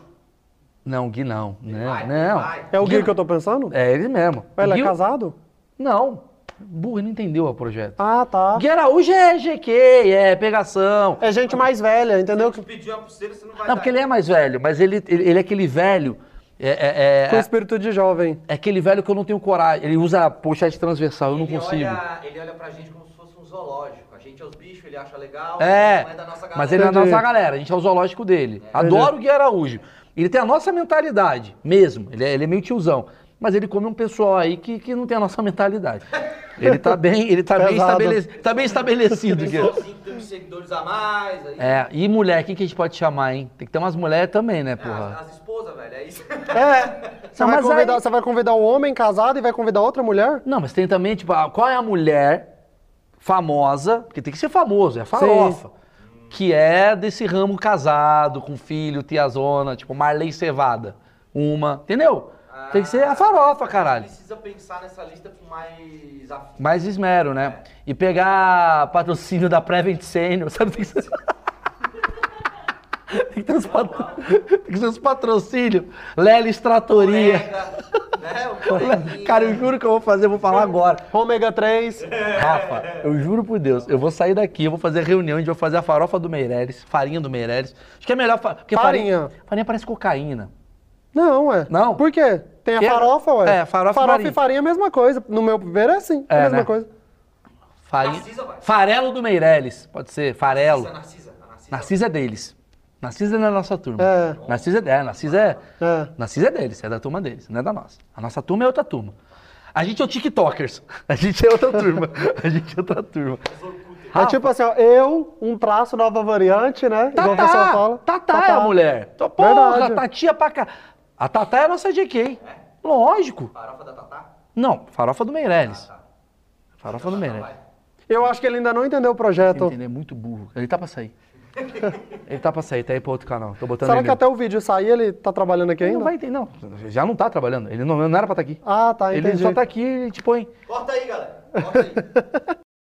Não, Gui não. Não, vai, não. vai. É o Gui que eu tô pensando? É ele mesmo. Ele Gui- é casado? Não. Burro, ele não entendeu o projeto. Ah, tá. Gui Araújo é GQ, é pegação. É gente mais velha, entendeu? Se pedir uma pulseira, você não vai Não, dar. porque ele é mais velho, mas ele, ele, ele é aquele velho. É, é, é- Com espírito de jovem. é aquele velho que eu não tenho coragem. Ele usa pochete transversal, eu não ele consigo. Olha, ele olha pra gente como se fosse um zoológico. Gente é os bichos, ele acha legal, É, não é da nossa galera. mas ele é da nossa galera, a gente é o zoológico dele. Adoro o Gui Araújo. Ele tem a nossa mentalidade, mesmo. Ele é, ele é meio tiozão. Mas ele come um pessoal aí que, que não tem a nossa mentalidade. Ele tá bem, ele tá bem, estabelecido, tá bem estabelecido. Que tem seguidores a mais. Aí, É, e mulher, quem que a gente pode chamar, hein? Tem que ter umas mulheres também, né, É, porra? as, as esposas, velho, é isso. É. Você, Não, vai convidar, aí- você vai convidar um homem casado e vai convidar outra mulher? Não, mas tem também, tipo, a- qual é a mulher famosa, porque tem que ser famoso, é farofa, que é desse ramo casado, com filho, tiazona, tipo Marley Cevada. Uma, entendeu? Tem que ser a farofa, caralho. Precisa pensar nessa lista com mais. Mais esmero, né? E pegar patrocínio da Prevent Senior, sabe? Tem que ser... Tem que ter uns, patro... Tem que ter uns patrocínios. Lely Extratoria. né? Cara, eu juro que eu vou fazer, eu vou falar agora. Ômega 3. Rafa, eu juro por Deus, eu vou sair daqui, eu vou fazer reunião, a gente vai fazer a farofa do Meireles, farinha do Meireles. Acho que é melhor. fa- Porque Farinha. Farinha parece cocaína. Não, ué. Não? Por quê? Tem a Que- farofa, ué. É, farofa e farofa farinha. e farinha é a mesma coisa. No meu ver é assim. É, É, a mesma né? coisa. Farinha. Narcisa vai. Farelo do Meireles, pode ser, farelo. Narcisa, Narcisa. Narcisa. Narcisa é deles. Narcisa é da nossa turma. É. Narcisa é, é, Narcisa é, É. Narcisa é deles, é da turma deles, não é da nossa. A nossa turma é outra turma. A gente é o TikTokers. A gente é outra turma. A gente é outra turma. É tipo assim, ó, eu, um traço nova variante, né? Igual o pessoal Tatá, fala. Tatá é a mulher. Então, Porra, Verdade. Tatia pra cá. A Tatá é a nossa GK. Lógico. Farofa da Tatá? Não, farofa do Meireles. tá. Farofa do Meireles. Vai. Eu acho que ele ainda não entendeu o projeto. Entender, é muito burro. Ele tá pra sair. Ele tá pra sair, tá aí pra outro canal. Tô botando Será ele. que até o vídeo sair ele tá trabalhando aqui Ele ainda? não vai entender, não. Já não tá trabalhando. Ele não, não era pra estar aqui. Ah, tá, ele entendi. só tá aqui e te põe. Corta aí, galera. Corta aí.